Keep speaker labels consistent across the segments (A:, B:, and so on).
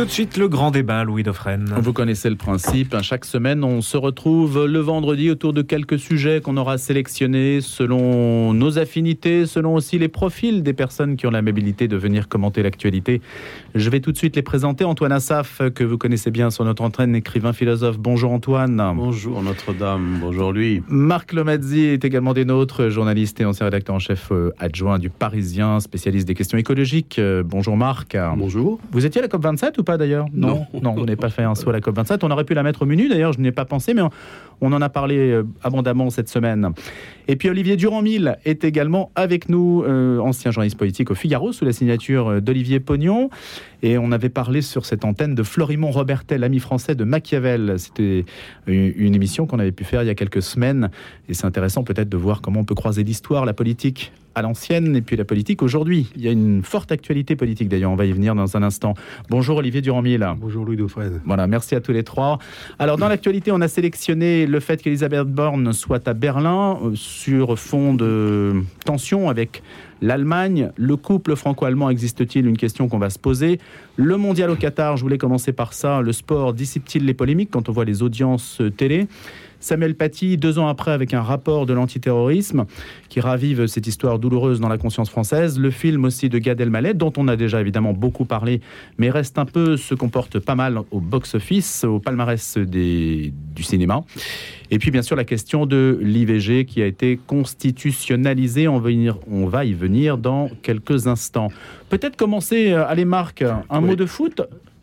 A: Tout de suite, le grand débat, Louis Dauphren.
B: Vous connaissez le principe. hein. Chaque semaine, on se retrouve le vendredi autour de quelques sujets qu'on aura sélectionnés selon nos affinités, selon aussi les profils des personnes qui ont l'amabilité de venir commenter l'actualité. Je vais tout de suite les présenter. Antoine Assaf, que vous connaissez bien sur notre entraîne, écrivain philosophe. Bonjour Antoine.
C: Bonjour Notre-Dame, bonjour lui.
B: Marc Lomazzi est également des nôtres, journaliste et ancien rédacteur en chef euh, adjoint du Parisien, spécialiste des questions écologiques. Euh, Bonjour Marc.
C: Bonjour.
B: Vous étiez à la COP27 ou pas d'ailleurs? Non. non, vous n'avez pas fait un saut à la COP27. On aurait pu la mettre au menu d'ailleurs, je n'y ai pas pensé, mais on, on en a parlé euh, abondamment cette semaine. Et puis Olivier Durand-Mille est également avec nous, euh, ancien journaliste politique au Figaro, sous la signature euh, d'Olivier Pognon. Et on avait parlé sur cette antenne de Florimond Robertet, l'ami français de Machiavel. C'était une une émission qu'on avait pu faire il y a quelques semaines. Et c'est intéressant peut-être de voir comment on peut croiser l'histoire, la politique à l'ancienne et puis la politique aujourd'hui. Il y a une forte actualité politique d'ailleurs, on va y venir dans un instant. Bonjour Olivier Durand-Mille.
C: Bonjour Louis Dauphren.
B: Voilà, merci à tous les trois. Alors, dans l'actualité, on a sélectionné le fait qu'Elisabeth Borne soit à Berlin euh, sur fond de tension avec l'Allemagne. Le couple franco-allemand existe-t-il? Une question qu'on va se poser. Le mondial au Qatar, je voulais commencer par ça. Le sport dissipe-t-il les polémiques quand on voit les audiences euh, télé? Samuel Paty, deux ans après, avec un rapport de l'antiterrorisme qui ravive cette histoire douloureuse dans la conscience française. Le film aussi de Gad Elmaleh, dont on a déjà évidemment beaucoup parlé, mais reste un peu, se comporte pas mal au box-office, au palmarès des, du cinéma. Et puis bien sûr la question de l'IVG qui a été constitutionnalisée. On va, y venir, on va y venir dans quelques instants. Peut-être commencer, euh, allez Marc, un
C: Oui.
B: mot de foot.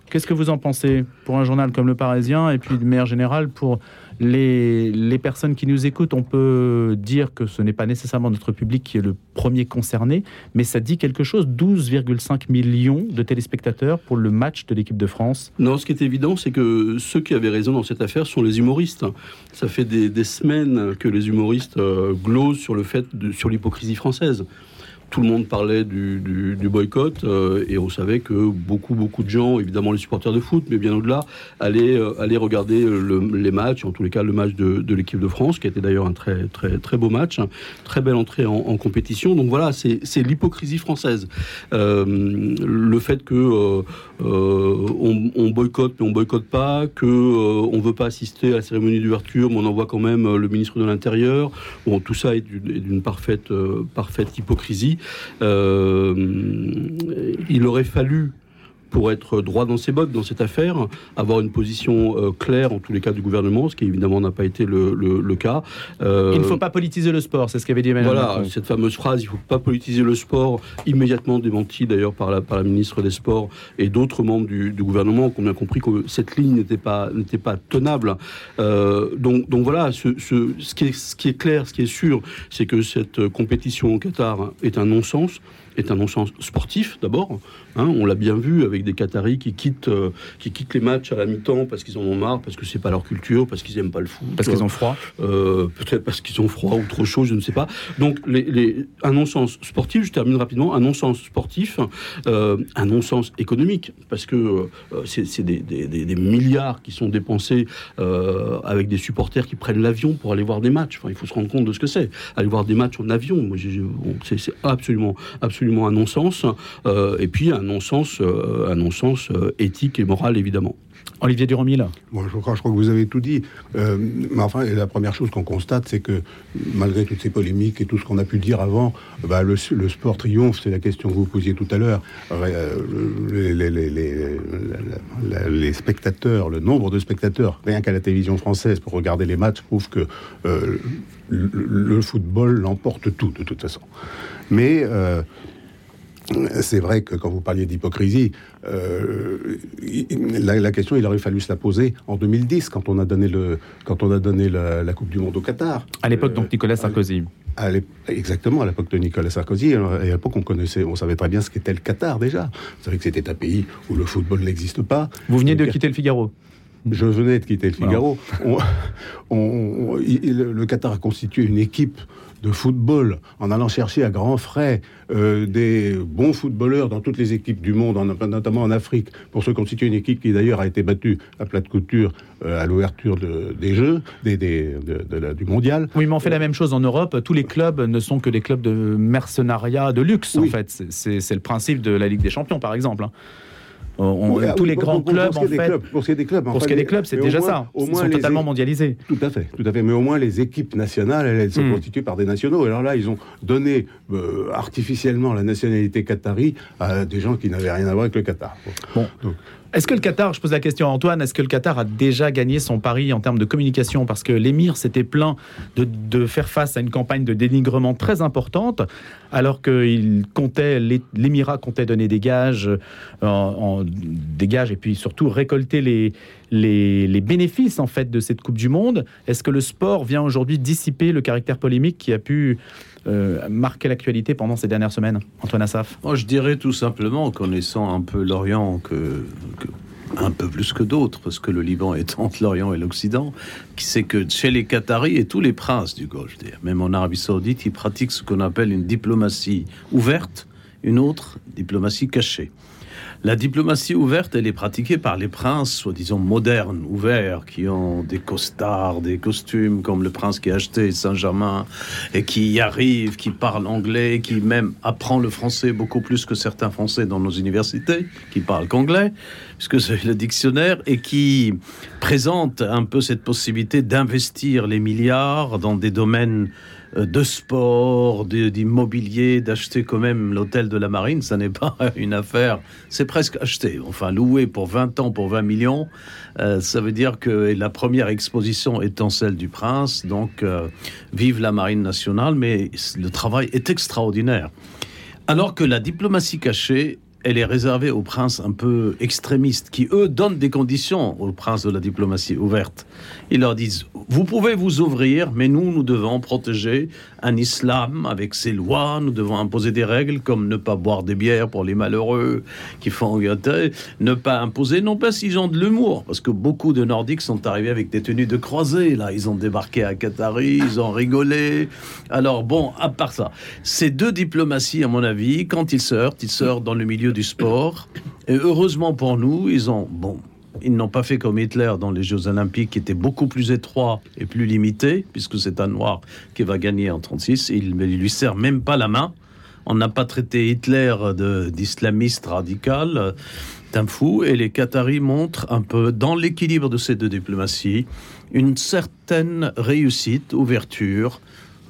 B: Qu'est-ce que vous en pensez pour un journal comme Le Parisien et puis de manière générale pour les, personnes qui nous écoutent On peut dire que ce n'est pas nécessairement notre public qui est le premier concerné, mais ça dit quelque chose 12,5 millions de téléspectateurs pour le match de l'équipe de France.
C: Non, ce qui est évident, c'est que ceux qui avaient raison dans cette affaire sont les humoristes. Ça fait des, semaines que les humoristes euh, glosent sur sur l'hypocrisie française. Tout le monde parlait du, boycott euh, et on savait que beaucoup, beaucoup de gens, évidemment les supporters de foot, mais bien au-delà, allaient, euh, allaient regarder le- les matchs, en tous les cas le match de, l'équipe de France, qui était d'ailleurs un très, très, très beau match, hein. très belle entrée en, compétition. Donc voilà, c'est l'hypocrisie française. Euh, le fait que on, boycotte mais on boycotte pas, que on veut pas assister à la cérémonie d'ouverture, mais on envoie quand même le ministre de l'Intérieur. Bon, tout ça est d'une parfaite hypocrisie. Euh, il aurait fallu pour être droit dans ses bottes dans cette affaire, avoir une position euh, claire en tous les cas du gouvernement, ce qui évidemment n'a pas été le, le- le cas. Euh,
B: Il ne faut pas politiser le sport, c'est ce qu'avait dit Emmanuel
C: voilà,
B: Macron.
C: cette fameuse phrase, il ne faut pas politiser le sport, immédiatement démentie d'ailleurs par la, par la ministre des Sports et d'autres membres du, du gouvernement qui ont bien compris que cette ligne n'était pas, n'était pas tenable. Euh, donc, donc voilà, ce, ce, ce, qui est, ce qui est clair, ce qui est sûr, c'est que cette compétition au Qatar est un non-sens est un non-sens sportif d'abord. hein, on l'a bien vu avec des Qataris qui quittent, euh, qui quittent les matchs à la mi-temps parce qu'ils en ont marre, parce que c'est pas leur culture, parce qu'ils aiment pas le foot.
B: Parce qu'ils ont froid.
C: Euh, peut-être parce qu'ils ont froid ou trop chaud, je ne sais pas. Donc, les, les- un non-sens sportif, je termine rapidement, un non-sens sportif, euh, un non-sens économique, parce que euh, c'est des, des- des- des milliards qui sont dépensés euh, avec des supporters qui prennent l'avion pour aller voir des matchs. Enfin, il faut se rendre compte de ce que c'est. Aller voir des matchs en avion, bon, c'est c'est absolument, absolument un non-sens. Euh, et puis, un non-sens euh, un non-sens euh, éthique et moral, évidemment.
B: Olivier Durand-Mille.
D: Moi, je crois, je crois que vous avez tout dit. Euh, mais enfin, la première chose qu'on constate, c'est que malgré toutes ces polémiques et tout ce qu'on a pu dire avant, bah, le, le sport triomphe. C'est la question que vous posiez tout à l'heure. Euh, les, les- les- les- la- la- les spectateurs, le nombre de spectateurs, rien qu'à la télévision française pour regarder les matchs, prouve que euh, le, le football l'emporte tout de toute façon. Mais euh, c'est vrai que quand vous parliez d'hypocrisie, euh, la, la question, il aurait fallu se la poser en 2010, quand on a donné, le, quand on a donné la, la Coupe du Monde au Qatar.
B: À l'époque,
D: Euh,
B: donc Nicolas Sarkozy.
D: à exactement, à l'époque de Nicolas Sarkozy. À l'époque, on connaissait, on savait très bien ce qu'était le Qatar déjà. Vous savez que c'était un pays où le football n'existe pas.
B: Vous veniez de quitter le Figaro.
D: Je venais de quitter le Figaro. On- on- on- il- le Qatar a constitué une équipe de football en allant chercher à grands frais euh, des bons footballeurs dans toutes les équipes du monde, en- notamment en Afrique, pour se constituer une équipe qui d'ailleurs a été battue à plat de couture euh, à l'ouverture de- des Jeux, des, des- de- de la- du mondial.
B: Oui, mais on fait la même chose en Europe. Tous les clubs ne sont que des clubs de mercenariat de luxe,
D: Oui.
B: en fait. C'est le principe de la Ligue des Champions, par exemple. hein. Tous les grands clubs, en fait.
D: pour ce qui est des clubs,
B: pour ce qui est des clubs, c'est déjà ça. Ils sont totalement mondialisés.
D: Tout à fait, tout à fait. Mais au moins les équipes nationales, elles, sont hmm. constituées par des nationaux. Alors là, ils ont donné euh, artificiellement la nationalité qatari à des gens qui n'avaient rien à voir avec le Qatar.
B: Bon. Est-ce que le Qatar, je pose la question à Antoine, est-ce que le Qatar a déjà gagné son pari en termes de communication? Parce que l'émir s'était plaint de, faire face à une campagne de dénigrement très importante, alors que comptait, l'émirat comptait donner des gages, euh, des gages et puis surtout récolter les, les, bénéfices en fait de cette Coupe du Monde. Est-ce que le sport vient aujourd'hui dissiper le caractère polémique qui a pu euh, marquer l'actualité pendant ces dernières semaines Antoine Assaf?
E: Je dirais tout simplement, connaissant un peu l'Orient, que, un peu plus que d'autres, parce que le Liban est entre l'Orient et l'Occident, qui sait que chez les Qataris et tous les princes du Golfe, même en Arabie Saoudite, ils pratiquent ce qu'on appelle une diplomatie ouverte, une autre diplomatie cachée. La diplomatie ouverte, elle est pratiquée par les princes, soi-disant modernes, ouverts, qui ont des costards, des costumes, comme le prince qui a acheté Saint-Germain, et qui y arrive, qui parle anglais, qui même apprend le français beaucoup plus que certains Français dans nos universités, qui parlent qu'anglais, puisque c'est le dictionnaire, et qui présente un peu cette possibilité d'investir les milliards dans des domaines de sport, d'immobilier, d'acheter quand même l'hôtel de la marine, ça n'est pas une affaire, c'est presque acheté. Enfin, loué pour 20 ans, pour 20 millions, euh, ça veut dire que la première exposition étant celle du prince, donc euh, vive la marine nationale, mais le travail est extraordinaire. Alors que la diplomatie cachée elle est réservée aux princes un peu extrémistes, qui, eux, donnent des conditions aux princes de la diplomatie ouverte. Ils leur disent, vous pouvez vous ouvrir, mais nous, nous devons protéger un islam avec ses lois, nous devons imposer des règles comme ne pas boire des bières pour les malheureux qui font ne pas imposer, non pas s'ils ont de l'humour, parce que beaucoup de Nordiques sont arrivés avec des tenues de croisée, là, ils ont débarqué à Qatari, ils ont rigolé. Alors bon, à part ça, ces deux diplomaties, à mon avis, quand ils se heurtent, ils se heurtent dans le milieu du sport, et heureusement pour nous, ils ont, bon, ils n'ont pas fait comme Hitler dans les Jeux Olympiques, qui étaient beaucoup plus étroits et plus limités, puisque c'est un noir qui va gagner en 36. Il ne lui sert même pas la main. On n'a pas traité Hitler d'islamiste radical, d'un fou. Et les Qataris montrent un peu, dans l'équilibre de ces deux diplomaties, une certaine réussite, ouverture,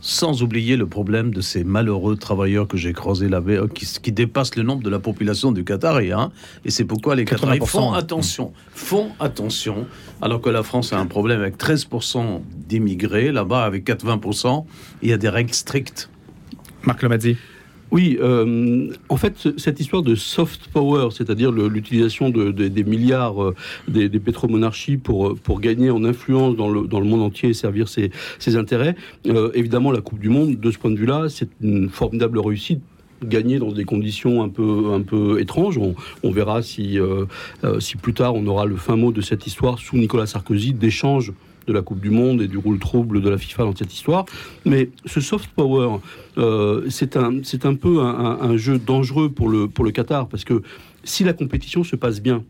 E: sans oublier le problème de ces malheureux travailleurs que j'ai croisés là-bas, qui, qui, dépassent le nombre de la population du Qatar. Hein. Et c'est pourquoi les Qataris font attention, font attention, alors que la France a un problème avec 13% d'immigrés, là-bas avec 80%, il y a des règles strictes.
B: Marc Lomazzi.
C: Oui, euh, en fait, cette histoire de soft power, c'est-à-dire l'utilisation des milliards euh, des, pétromonarchies pour, pour gagner en influence dans le, monde entier et servir ses, intérêts, euh, évidemment, la Coupe du Monde, de ce point de vue-là, c'est une formidable réussite gagner dans des conditions un peu, étranges. On, verra si, si plus tard on aura le fin mot de cette histoire sous Nicolas Sarkozy d'échange de la Coupe du Monde et du rôle trouble de la FIFA dans cette histoire. Mais ce soft power, euh, c'est un, un peu un, un, jeu dangereux pour le, pour le Qatar, parce que si la compétition se passe bien,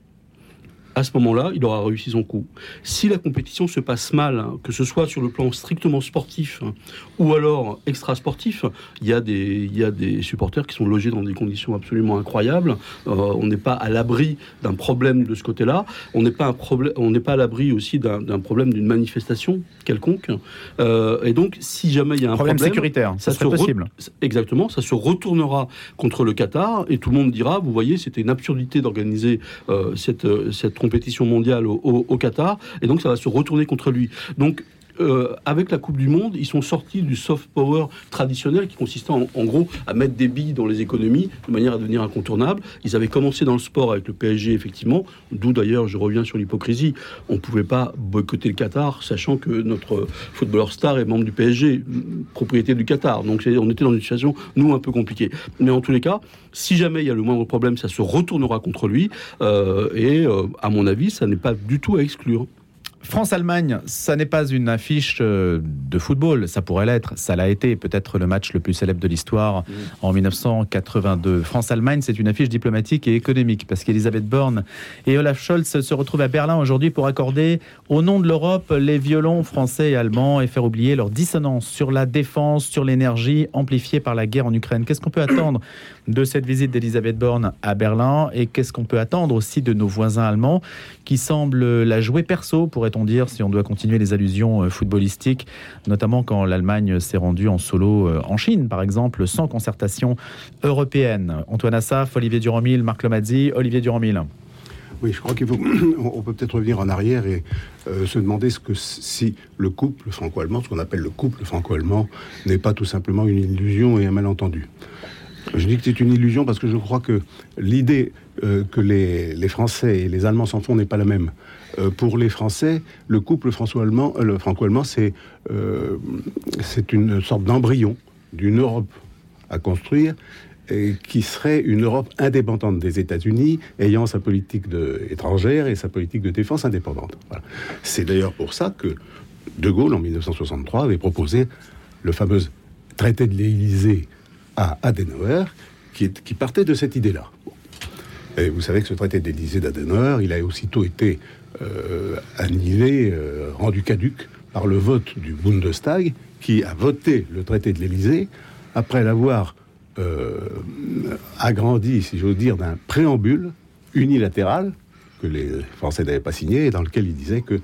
C: à ce moment-là, il aura réussi son coup. Si la compétition se passe mal, hein, que ce soit sur le plan strictement sportif hein, ou alors extra-sportif, il y, a des, il y a des supporters qui sont logés dans des conditions absolument incroyables. Euh, on n'est pas à l'abri d'un problème de ce côté-là. On n'est pas, pas à l'abri aussi d'un problème d'une manifestation quelconque. Euh, et donc, si jamais il y a un problème,
B: sécuritaire, ça, serait possible.
C: Exactement, ça se retournera contre le Qatar et tout le monde dira, vous voyez, c'était une absurdité d'organiser euh, cette, cette compétition mondiale au, Qatar, et donc ça va se retourner contre lui. Euh, avec la Coupe du Monde, ils sont sortis du soft power traditionnel qui consistait en, gros à mettre des billes dans les économies de manière à devenir incontournable. Ils avaient commencé dans le sport avec le PSG, effectivement, d'où d'ailleurs je reviens sur l'hypocrisie. On ne pouvait pas boycotter le Qatar, sachant que notre footballeur star est membre du PSG, propriété du Qatar. Donc on était dans une situation, nous, un peu compliquée. Mais en tous les cas, si jamais il y a le moindre problème, ça se retournera contre lui. Euh, et euh, à mon avis, ça n'est pas du tout à exclure.
B: France-Allemagne, ça n'est pas une affiche euh, de football, ça pourrait l'être, ça l'a été, peut-être le match le plus célèbre de l'histoire en 1982. France-Allemagne, c'est une affiche diplomatique et économique, parce qu'Elisabeth Borne et Olaf Scholz se retrouvent à Berlin aujourd'hui pour accorder, au nom de l'Europe, les violons français et allemands et faire oublier leur dissonance sur la défense, sur l'énergie, amplifiée par la guerre en Ukraine. Qu'est-ce qu'on peut attendre de cette visite d'Elisabeth Borne à Berlin et qu'est-ce qu'on peut attendre aussi de nos voisins allemands qui semblent la jouer perso, pourrait-on dire, si on doit continuer les allusions euh, footballistiques, notamment quand l'Allemagne s'est rendue en solo euh, en Chine, par exemple, sans concertation européenne. Antoine Assaf, Olivier Durand-Mille, Marc Lomazzi, Olivier Durand-Mille.
D: Oui, je crois qu'il faut. On peut peut-être revenir en arrière et euh, se demander ce que si le couple franco-allemand, ce qu'on appelle le couple franco-allemand, n'est pas tout simplement une illusion et un malentendu. Je dis que c'est une illusion parce que je crois que l'idée euh, que les, Français et les Allemands s'en font n'est pas la même. Euh, pour les Français, le couple franco-allemand, euh, c'est euh, c'est une sorte d'embryon d'une Europe à construire et qui serait une Europe indépendante des États-Unis, ayant sa politique étrangère et sa politique de défense indépendante. C'est d'ailleurs pour ça que De Gaulle, en 1963, avait proposé le fameux traité de l'Élysée à Adenauer, qui, qui partait de cette idée-là. Et vous savez que ce traité de l'Élysée d'Adenauer, il a aussitôt été euh, annulé, euh, rendu caduque par le vote du Bundestag, qui a voté le traité de l'Élysée après l'avoir euh, agrandi, si j'ose dire, d'un préambule unilatéral que les Français n'avaient pas signé dans lequel il disait que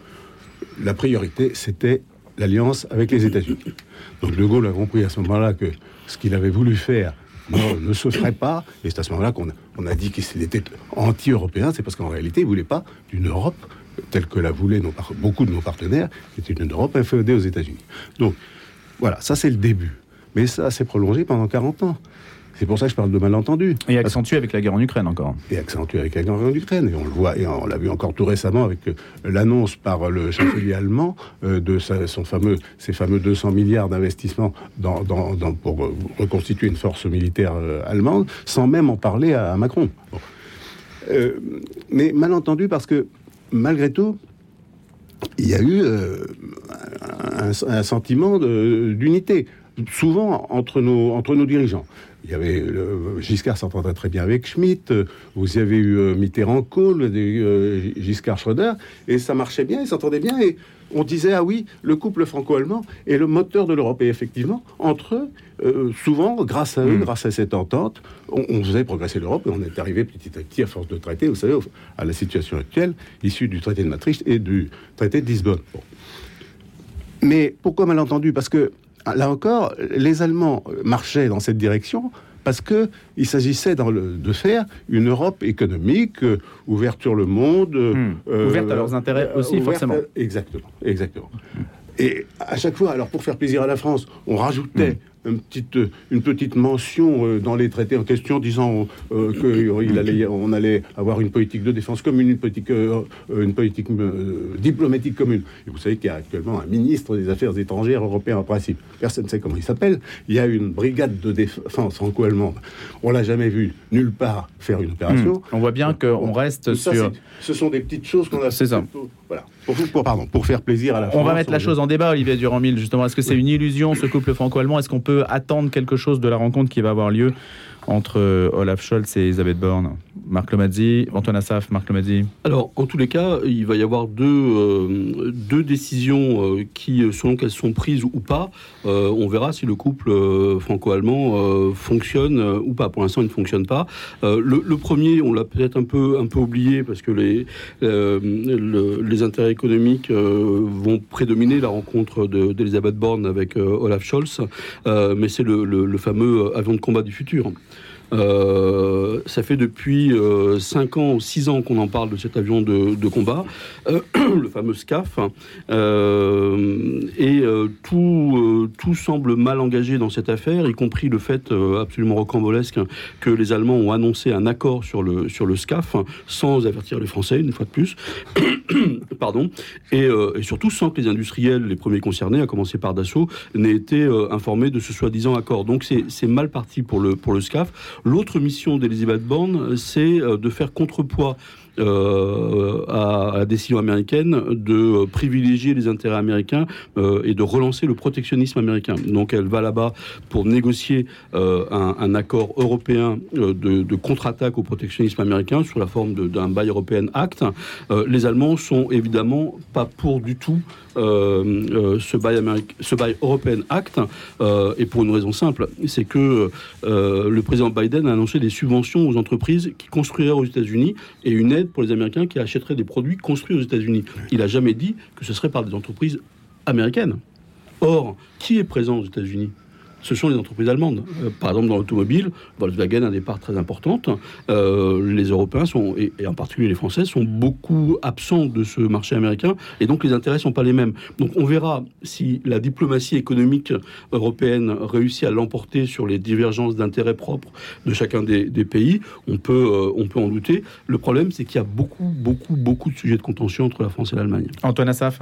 D: la priorité c'était l'alliance avec les États-Unis. Donc De Gaulle a compris à ce moment-là que ce qu'il avait voulu faire non, ne se ferait pas, et c'est à ce moment-là qu'on a, on a dit qu'il était anti-européen, c'est parce qu'en réalité, il ne voulait pas d'une Europe telle que la voulaient beaucoup de nos partenaires, qui était une Europe inféodée aux États-Unis. Donc, voilà, ça c'est le début. Mais ça s'est prolongé pendant 40 ans. C'est pour ça que je parle de malentendu.
B: Et accentué avec la guerre en Ukraine encore.
D: Et accentué avec la guerre en Ukraine. Et on le voit, et on l'a vu encore tout récemment avec euh, l'annonce par le chancelier allemand euh, de son fameux, ses fameux 200 milliards d'investissements dans, dans, dans, pour euh, reconstituer une force militaire euh, allemande, sans même en parler à, à Macron. Bon. Euh, mais malentendu parce que, malgré tout, il y a eu euh, un, un, sentiment d'unité, souvent entre nos, entre nos dirigeants. Il y avait euh, Giscard s'entendait très bien avec Schmitt, euh, vous avez eu euh, Mitterrand-Kohl, euh, Giscard Schröder, et ça marchait bien, ils s'entendaient bien, et on disait ah oui, le couple franco-allemand est le moteur de l'Europe. Et effectivement, entre eux, euh, souvent, grâce à eux, mmh. grâce à cette entente, on, on faisait progresser l'Europe et on est arrivé petit à petit à force de traiter, vous savez, à la situation actuelle, issue du traité de Maastricht et du traité de Lisbonne. Bon. Mais pourquoi malentendu? Parce que là encore, les Allemands marchaient dans cette direction parce qu'il s'agissait de faire une Europe économique euh, ouverte sur le monde.
B: Mmh. Euh, ouverte à leurs intérêts aussi, forcément. À,
D: exactement, exactement. Mmh. Et à chaque fois, alors pour faire plaisir à la France, on rajoutait mmh une petite, une petite mention euh, dans les traités en question disant euh, qu'on allait, on allait avoir une politique de défense commune, une politique, euh, une politique euh, diplomatique commune. Et vous savez qu'il y a actuellement un ministre des Affaires étrangères européen en principe. Personne ne sait comment il s'appelle. Il y a une brigade de défense franco-allemande. On l'a jamais vu nulle part faire une opération.
B: Mmh. On voit bien qu'on reste
D: ça,
B: sur...
D: Ce sont des petites choses qu'on a...
B: C'est ça.
D: Voilà. Pour, pour, pardon, pour faire plaisir à la
B: On
D: France,
B: va mettre la chose en débat, Olivier Durand-Mille, justement. Est-ce que c'est une illusion, ce couple franco-allemand? Est-ce qu'on peut attendre quelque chose de la rencontre qui va avoir lieu entre Olaf Scholz et Elisabeth Borne Marc Lomazzi, Antoine Assaf, Marc Lomazzi
C: Alors, en tous les cas, il va y avoir deux, euh, décisions euh, qui, selon qu'elles sont prises ou pas, euh, on verra si le couple euh, franco-allemand euh, fonctionne ou pas. Pour l'instant, il ne fonctionne pas. Le, premier, on l'a peut-être un peu, oublié parce que les, le, les intérêts économiques vont prédominer la rencontre d'Elisabeth de, Borne avec Olaf Scholz, mais c'est le fameux avion de combat du futur. Euh, ça fait depuis 5 euh, ans ou 6 ans qu'on en parle de cet avion de, de combat, euh, le fameux SCAF, et tout, tout semble mal engagé dans cette affaire, y compris le fait absolument rocambolesque que les Allemands ont annoncé un accord sur le, sur le SCAF sans avertir les Français, une fois de plus, pardon, et, et, surtout sans que les industriels, les premiers concernés, à commencer par Dassault, n'aient été informés de ce soi-disant accord. Donc c'est mal parti pour le, pour le SCAF. L'autre mission d'Elisabeth Borne, c'est de faire contrepoids euh, à, la décision américaine de privilégier les intérêts américains et de relancer le protectionnisme américain. Donc elle va là-bas pour négocier un, accord européen de, contre-attaque au protectionnisme américain sous la forme d'un Buy European Act. les Allemands sont évidemment pas pour du tout ce, Buy ce Buy European Act, et pour une raison simple, c'est que le président Biden a annoncé des subventions aux entreprises qui construiraient aux États-Unis et une aide pour les Américains qui achèteraient des produits construits aux États-Unis. Il n'a jamais dit que ce serait par des entreprises américaines. Or, qui est présent aux États-Unis? Ce sont les entreprises allemandes. Euh, par exemple, dans l'automobile, Volkswagen a des parts très importantes. Euh, les Européens, sont, et, en particulier les Français, sont beaucoup absents de ce marché américain, et donc les intérêts ne sont pas les mêmes. Donc on verra si la diplomatie économique européenne réussit à l'emporter sur les divergences d'intérêts propres de chacun des, pays. On peut, euh, on peut en douter. Le problème, c'est qu'il y a beaucoup, beaucoup, beaucoup de sujets de contention entre la France et l'Allemagne.
B: Antoine Assaf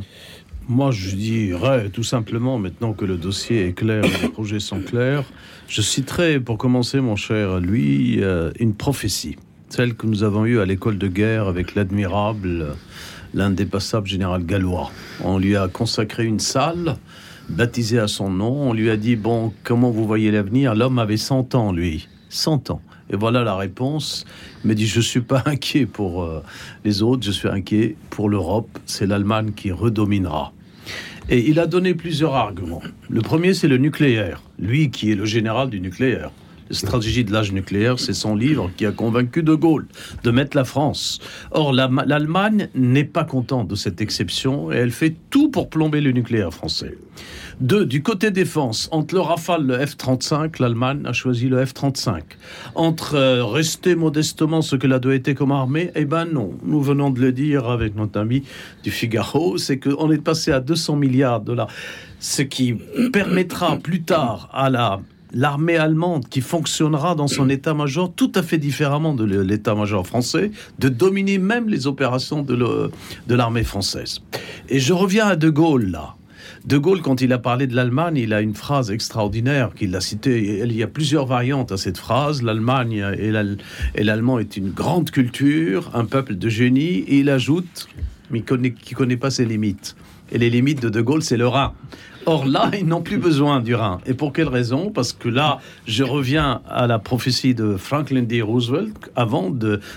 E: moi, je dirais tout simplement, maintenant que le dossier est clair les projets sont clairs, je citerai pour commencer, mon cher lui, euh, une prophétie, celle que nous avons eue à l'école de guerre avec l'admirable, l'indépassable général gallois. On lui a consacré une salle baptisée à son nom. On lui a dit Bon, comment vous voyez l'avenir? L'homme avait 100 ans, lui. 100 ans. Et voilà la réponse. Il me dit Je ne suis pas inquiet pour euh, les autres, je suis inquiet pour l'Europe. C'est l'Allemagne qui redominera. Et il a donné plusieurs arguments. Le premier, c'est le nucléaire. Lui qui est le général du nucléaire. La stratégie de l'âge nucléaire, c'est son livre qui a convaincu De Gaulle de mettre la France. Or, l'Allemagne n'est pas contente de cette exception et elle fait tout pour plomber le nucléaire français. Deux, du côté défense, entre le Rafale le F-35, l'Allemagne a choisi le F-35. Entre euh, rester modestement ce que a été comme armée, eh ben non. Nous venons de le dire avec notre ami du Figaro, c'est qu'on est passé à 200 milliards de dollars. Ce qui permettra plus tard à la l'armée allemande qui fonctionnera dans son état-major tout à fait différemment de l'état-major français, de dominer même les opérations de l'armée française. Et je reviens à De Gaulle là. De Gaulle, quand il a parlé de l'Allemagne, il a une phrase extraordinaire qu'il a citée. Il y a plusieurs variantes à cette phrase. L'Allemagne et l'allemand est une grande culture, un peuple de génie. Et il ajoute, mais qui ne connaît pas ses limites. Et les limites de De Gaulle, c'est le Rhin. Or là, ils n'ont plus besoin du Rhin. Et pour quelle raison? Parce que là, je reviens à la prophétie de Franklin D. Roosevelt. Avant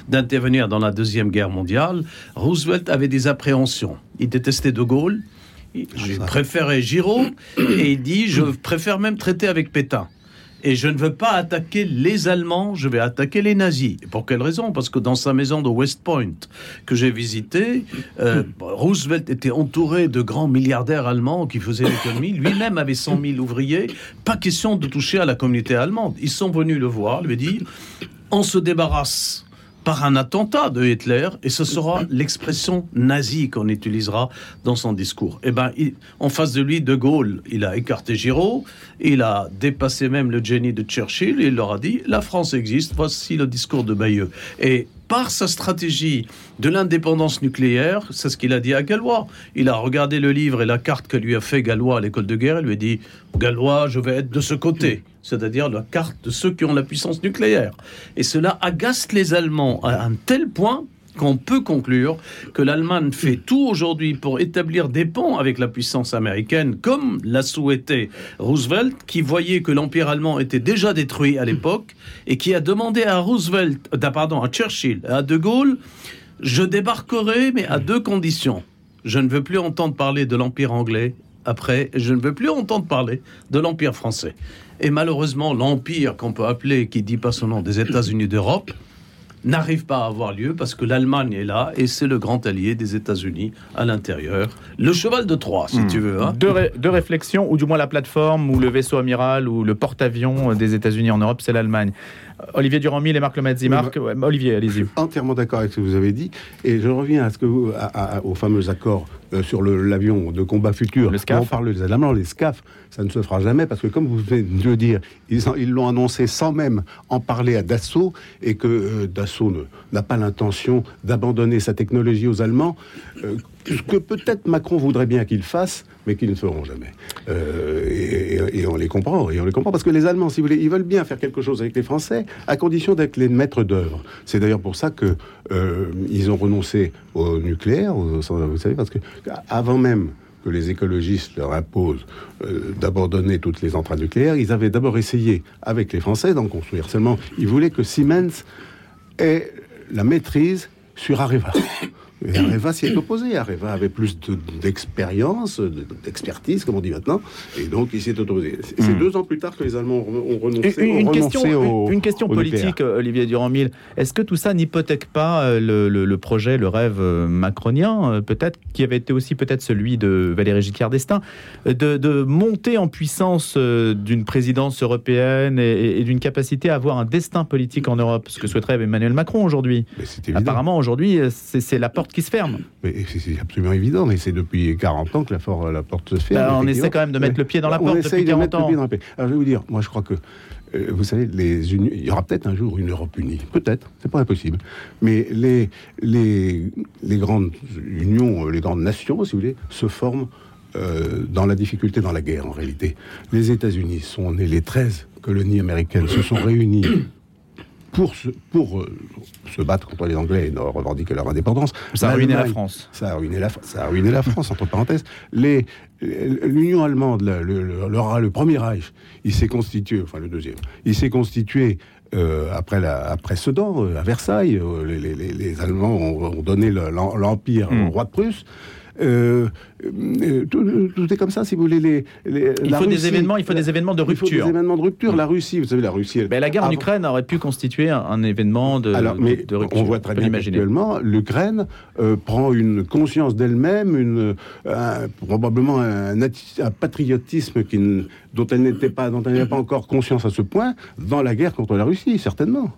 E: d'intervenir dans la Deuxième Guerre mondiale, Roosevelt avait des appréhensions. Il détestait De Gaulle, j'ai préféré Giraud et il dit je préfère même traiter avec Pétain. Et je ne veux pas attaquer les Allemands, je vais attaquer les nazis. Et pour quelle raison? Parce que dans sa maison de West Point que j'ai visité, euh, Roosevelt était entouré de grands milliardaires allemands qui faisaient l'économie. Lui-même avait 100 000 ouvriers. Pas question de toucher à la communauté allemande. Ils sont venus le voir, lui dire on se débarrasse par un attentat de Hitler, et ce sera l'expression nazie qu'on utilisera dans son discours. Eh ben, en face de lui, De Gaulle, il a écarté Giraud, il a dépassé même le génie de Churchill, et il leur a dit la France existe, voici le discours de Bayeux. Et par sa stratégie de l'indépendance nucléaire, c'est ce qu'il a dit à Gallois. Il a regardé le livre et la carte que lui a fait Gallois à l'école de guerre. Il lui a dit Gallois, je vais être de ce côté, c'est-à-dire la carte de ceux qui ont la puissance nucléaire. Et cela agace les Allemands à un tel point qu'on peut conclure que l'Allemagne fait tout aujourd'hui pour établir des ponts avec la puissance américaine, comme l'a souhaité Roosevelt, qui voyait que l'Empire allemand était déjà détruit à l'époque, et qui a demandé à Roosevelt, pardon, à Churchill, à De Gaulle, je débarquerai, mais à deux conditions. Je ne veux plus entendre parler de l'Empire anglais après, je ne veux plus entendre parler de l'Empire français. Et malheureusement, l'Empire qu'on peut appeler, qui dit pas son nom, des États-Unis d'Europe, n'arrive pas à avoir lieu parce que l'Allemagne est là et c'est le grand allié des États-Unis à l'intérieur. Le cheval de Troie, si hmm. tu veux. Hein.
B: Deux, réflexions, ou du moins la plateforme, ou le vaisseau amiral, ou le porte-avions des États-Unis en Europe, c'est l'Allemagne. Olivier Durand-Mille et Marc Lemaitre. Marc, Olivier, allez-y.
D: Entièrement d'accord avec ce que vous avez dit. Et je reviens à ce que aux fameux accords euh, sur l'avion de combat futur.
B: Le SCAF.
D: On parle des Allemands, les SCAF, ça ne se fera jamais parce que, comme vous venez de le dire, ils l'ont annoncé sans même en parler à Dassault et que euh, Dassault n'a pas l'intention d'abandonner sa technologie aux Allemands. Ce que peut-être Macron voudrait bien qu'ils fassent, mais qu'ils ne feront jamais. Euh, et, on les comprend, et on les comprend parce que les Allemands, si vous voulez, ils veulent bien faire quelque chose avec les Français, à condition d'être les maîtres d'œuvre. C'est d'ailleurs pour ça que euh, ils ont renoncé au nucléaire, vous savez, parce que avant même que les écologistes leur imposent euh, d'abandonner toutes les centrales nucléaires, ils avaient d'abord essayé avec les Français d'en construire. Seulement, ils voulaient que Siemens ait la maîtrise sur Areva. Et Areva s'y est opposé. Areva avait plus d'expérience, d'expertise, comme on dit maintenant, et donc il s'est opposé. C'est hmm. deux ans plus tard que les Allemands ont renoncé,
B: une, question, une, question politique, Olivier Durand-Mille. Est-ce que tout ça n'hypothèque pas euh, le, projet, le rêve euh, macronien, euh, peut-être, qui avait été aussi peut-être celui de Valéry Giscard d'Estaing, de, monter en puissance d'une présidence européenne et, d'une capacité à avoir un destin politique en Europe, ce que souhaiterait Emmanuel Macron aujourd'hui? Apparemment, aujourd'hui, c'est la porte qui se ferme.
D: C'est absolument évident, mais c'est depuis 40 ans que la, la porte se ferme.
B: Bah, on essaie quand même de mettre le pied dans la porte depuis 40 ans. Alors
D: je vais vous dire, moi je crois que euh, vous savez, les il y aura peut-être un jour une Europe unie. Peut-être, c'est pas impossible. Mais les, les, les grandes unions, les grandes nations, si vous voulez, se forment euh, dans la difficulté, dans la guerre en réalité. Les États-Unis sont nés, les 13 colonies américaines se sont réunies pour, se, pour euh, se battre contre les Anglais et revendiquer leur indépendance.
B: Ça a ruiné la France.
D: Ça a ruiné la, ça a ruiné la France, entre parenthèses. L'Union allemande, le, le, le, premier Reich, il s'est constitué, enfin le deuxième, il s'est constitué euh, après, la, après Sedan, euh, à Versailles. Les, les, les Allemands ont, donné l'Empire au hmm. roi de Prusse. Euh, euh, tout, est comme ça, si vous voulez. Les,
B: il faut des événements, il faut des événements de rupture. Il
D: faut des événements de rupture. La Russie, vous savez, la Russie.
B: Ben, la guerre en Ukraine aurait pu constituer un, événement de,
D: Alors, mais de, rupture. On voit très bien actuellement, l'Ukraine euh, prend une conscience d'elle-même, une probablement un, patriotisme qui, dont elle n'était pas, dont elle n'avait pas encore conscience à ce point dans la guerre contre la Russie, certainement.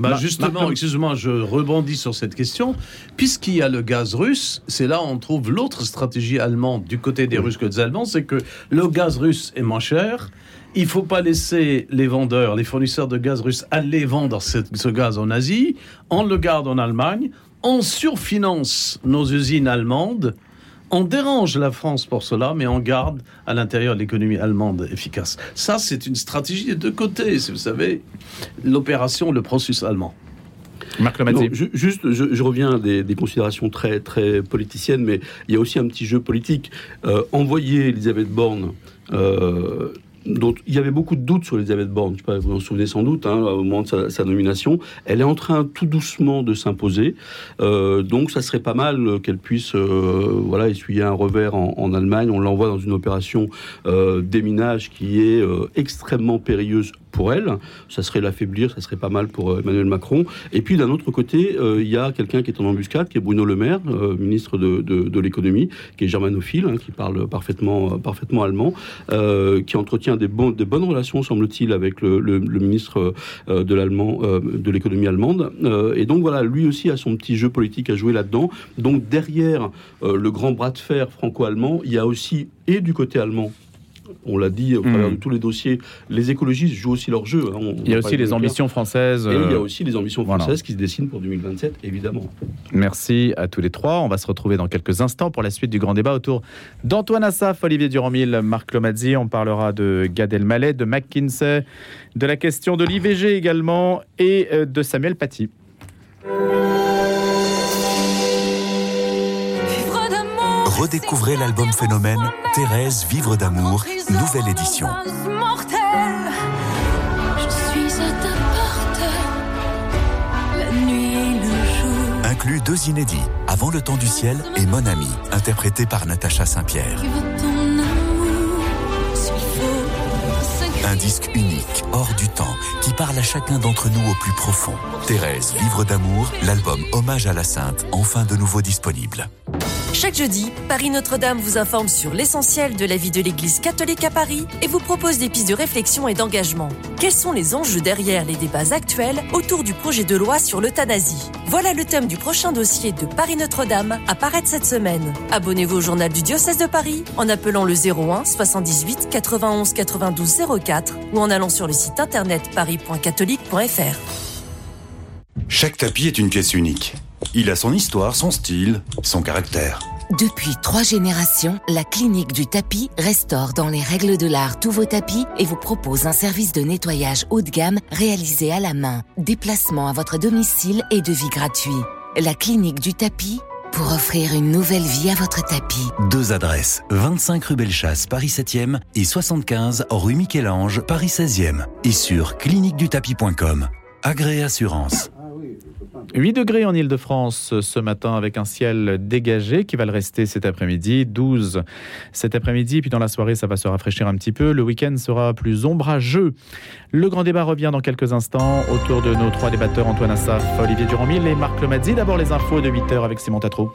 E: Bah justement, excuse-moi, je rebondis sur cette question. Puisqu'il y a le gaz russe, c'est là où on trouve l'autre stratégie allemande du côté des Russes que des Allemands, c'est que le gaz russe est moins cher. Il faut pas laisser les vendeurs, les fournisseurs de gaz russe aller vendre ce gaz en Asie. On le garde en Allemagne. On surfinance nos usines allemandes on dérange la France pour cela, mais on garde à l'intérieur l'économie allemande efficace. Ça, c'est une stratégie de deux côtés, vous savez, l'opération, le processus allemand.
C: Marc juste, je, reviens des, des, considérations très, très politiciennes, mais il y a aussi un petit jeu politique. Euh, envoyer Elisabeth Borne euh, dont il y avait beaucoup de doutes sur Elisabeth Borne, je vous en souvenez sans doute, hein, au moment de sa, nomination. Elle est en train tout doucement de s'imposer, euh, donc ça serait pas mal qu'elle puisse euh, essuyer un revers en, Allemagne. On l'envoie dans une opération euh, déminage qui est extrêmement périlleuse pour elle. Ça serait l'affaiblir, ça serait pas mal pour Emmanuel Macron. Et puis d'un autre côté, il y a quelqu'un qui est en embuscade, qui est Bruno Le Maire, ministre de, de, l'économie, qui est germanophile, hein, qui parle parfaitement, parfaitement allemand, qui entretient des, bonnes relations, semble-t-il, avec le, ministre euh, de euh, de l'économie allemande. Euh, et donc voilà, lui aussi a son petit jeu politique à jouer là-dedans. Donc derrière le grand bras de fer franco-allemand, il y a aussi et du côté allemand on l'a dit au travers hmm. de tous les dossiers, les écologistes jouent aussi leur jeu.
B: Hein. il y a aussi les ambitions françaises.
C: Et il y a aussi les ambitions françaises qui se dessinent pour 2027, évidemment.
B: Merci à tous les trois. On va se retrouver dans quelques instants pour la suite du grand débat autour d'Antoine Assaf, Olivier Durand-Mille, Marc Lomazzi. On parlera de Gad Elmaleh, de McKinsey, de la question de l'IVG également et euh, de Samuel Paty.
F: Redécouvrez l'album Phénomène Thérèse Vivre d'amour, nouvelle édition. Inclut deux inédits, Avant le temps du ciel et Mon ami, interprété par Natacha Saint-Pierre. Un disque unique, hors du temps, qui parle à chacun d'entre nous au plus profond. Thérèse, Vivre d'amour, l'album Hommage à la Sainte, enfin de nouveau disponible.
G: Chaque jeudi, Paris Notre-Dame vous informe sur l'essentiel de la vie de l'Église catholique à Paris et vous propose des pistes de réflexion et d'engagement. Quels sont les enjeux derrière les débats actuels autour du projet de loi sur l'euthanasie? Voilà le thème du prochain dossier de Paris Notre-Dame à paraître cette semaine. Abonnez-vous au journal du diocèse de Paris en appelant le 01 78 91 92 04 ou en allant sur le site internet paris.catholique.fr.
H: Chaque tapis est une pièce unique. Il a son histoire, son style, son caractère. Depuis trois générations, la clinique du tapis restaure dans les règles de l'art tous vos tapis et vous propose un service de nettoyage haut de gamme réalisé à la main, déplacement à votre domicile et devis gratuit. La clinique du tapis pour offrir une nouvelle vie à votre tapis.
F: Deux adresses, 25 rue Bellechasse, Paris 7e et 75 rue Michel-Ange, Paris 16e. Et sur cliniquedutapis.com. Agré Assurance.
B: 8 degrés en Ile-de-France ce matin avec un ciel dégagé qui va le rester cet après-midi. 12 cet après-midi, puis dans la soirée, ça va se rafraîchir un petit peu. Le week-end sera plus ombrageux. Le grand débat revient dans quelques instants autour de nos trois débatteurs Antoine Assaf, Olivier Durand-Mille et Marc Lomazzi. D'abord les infos de 8h avec Simon Tatro.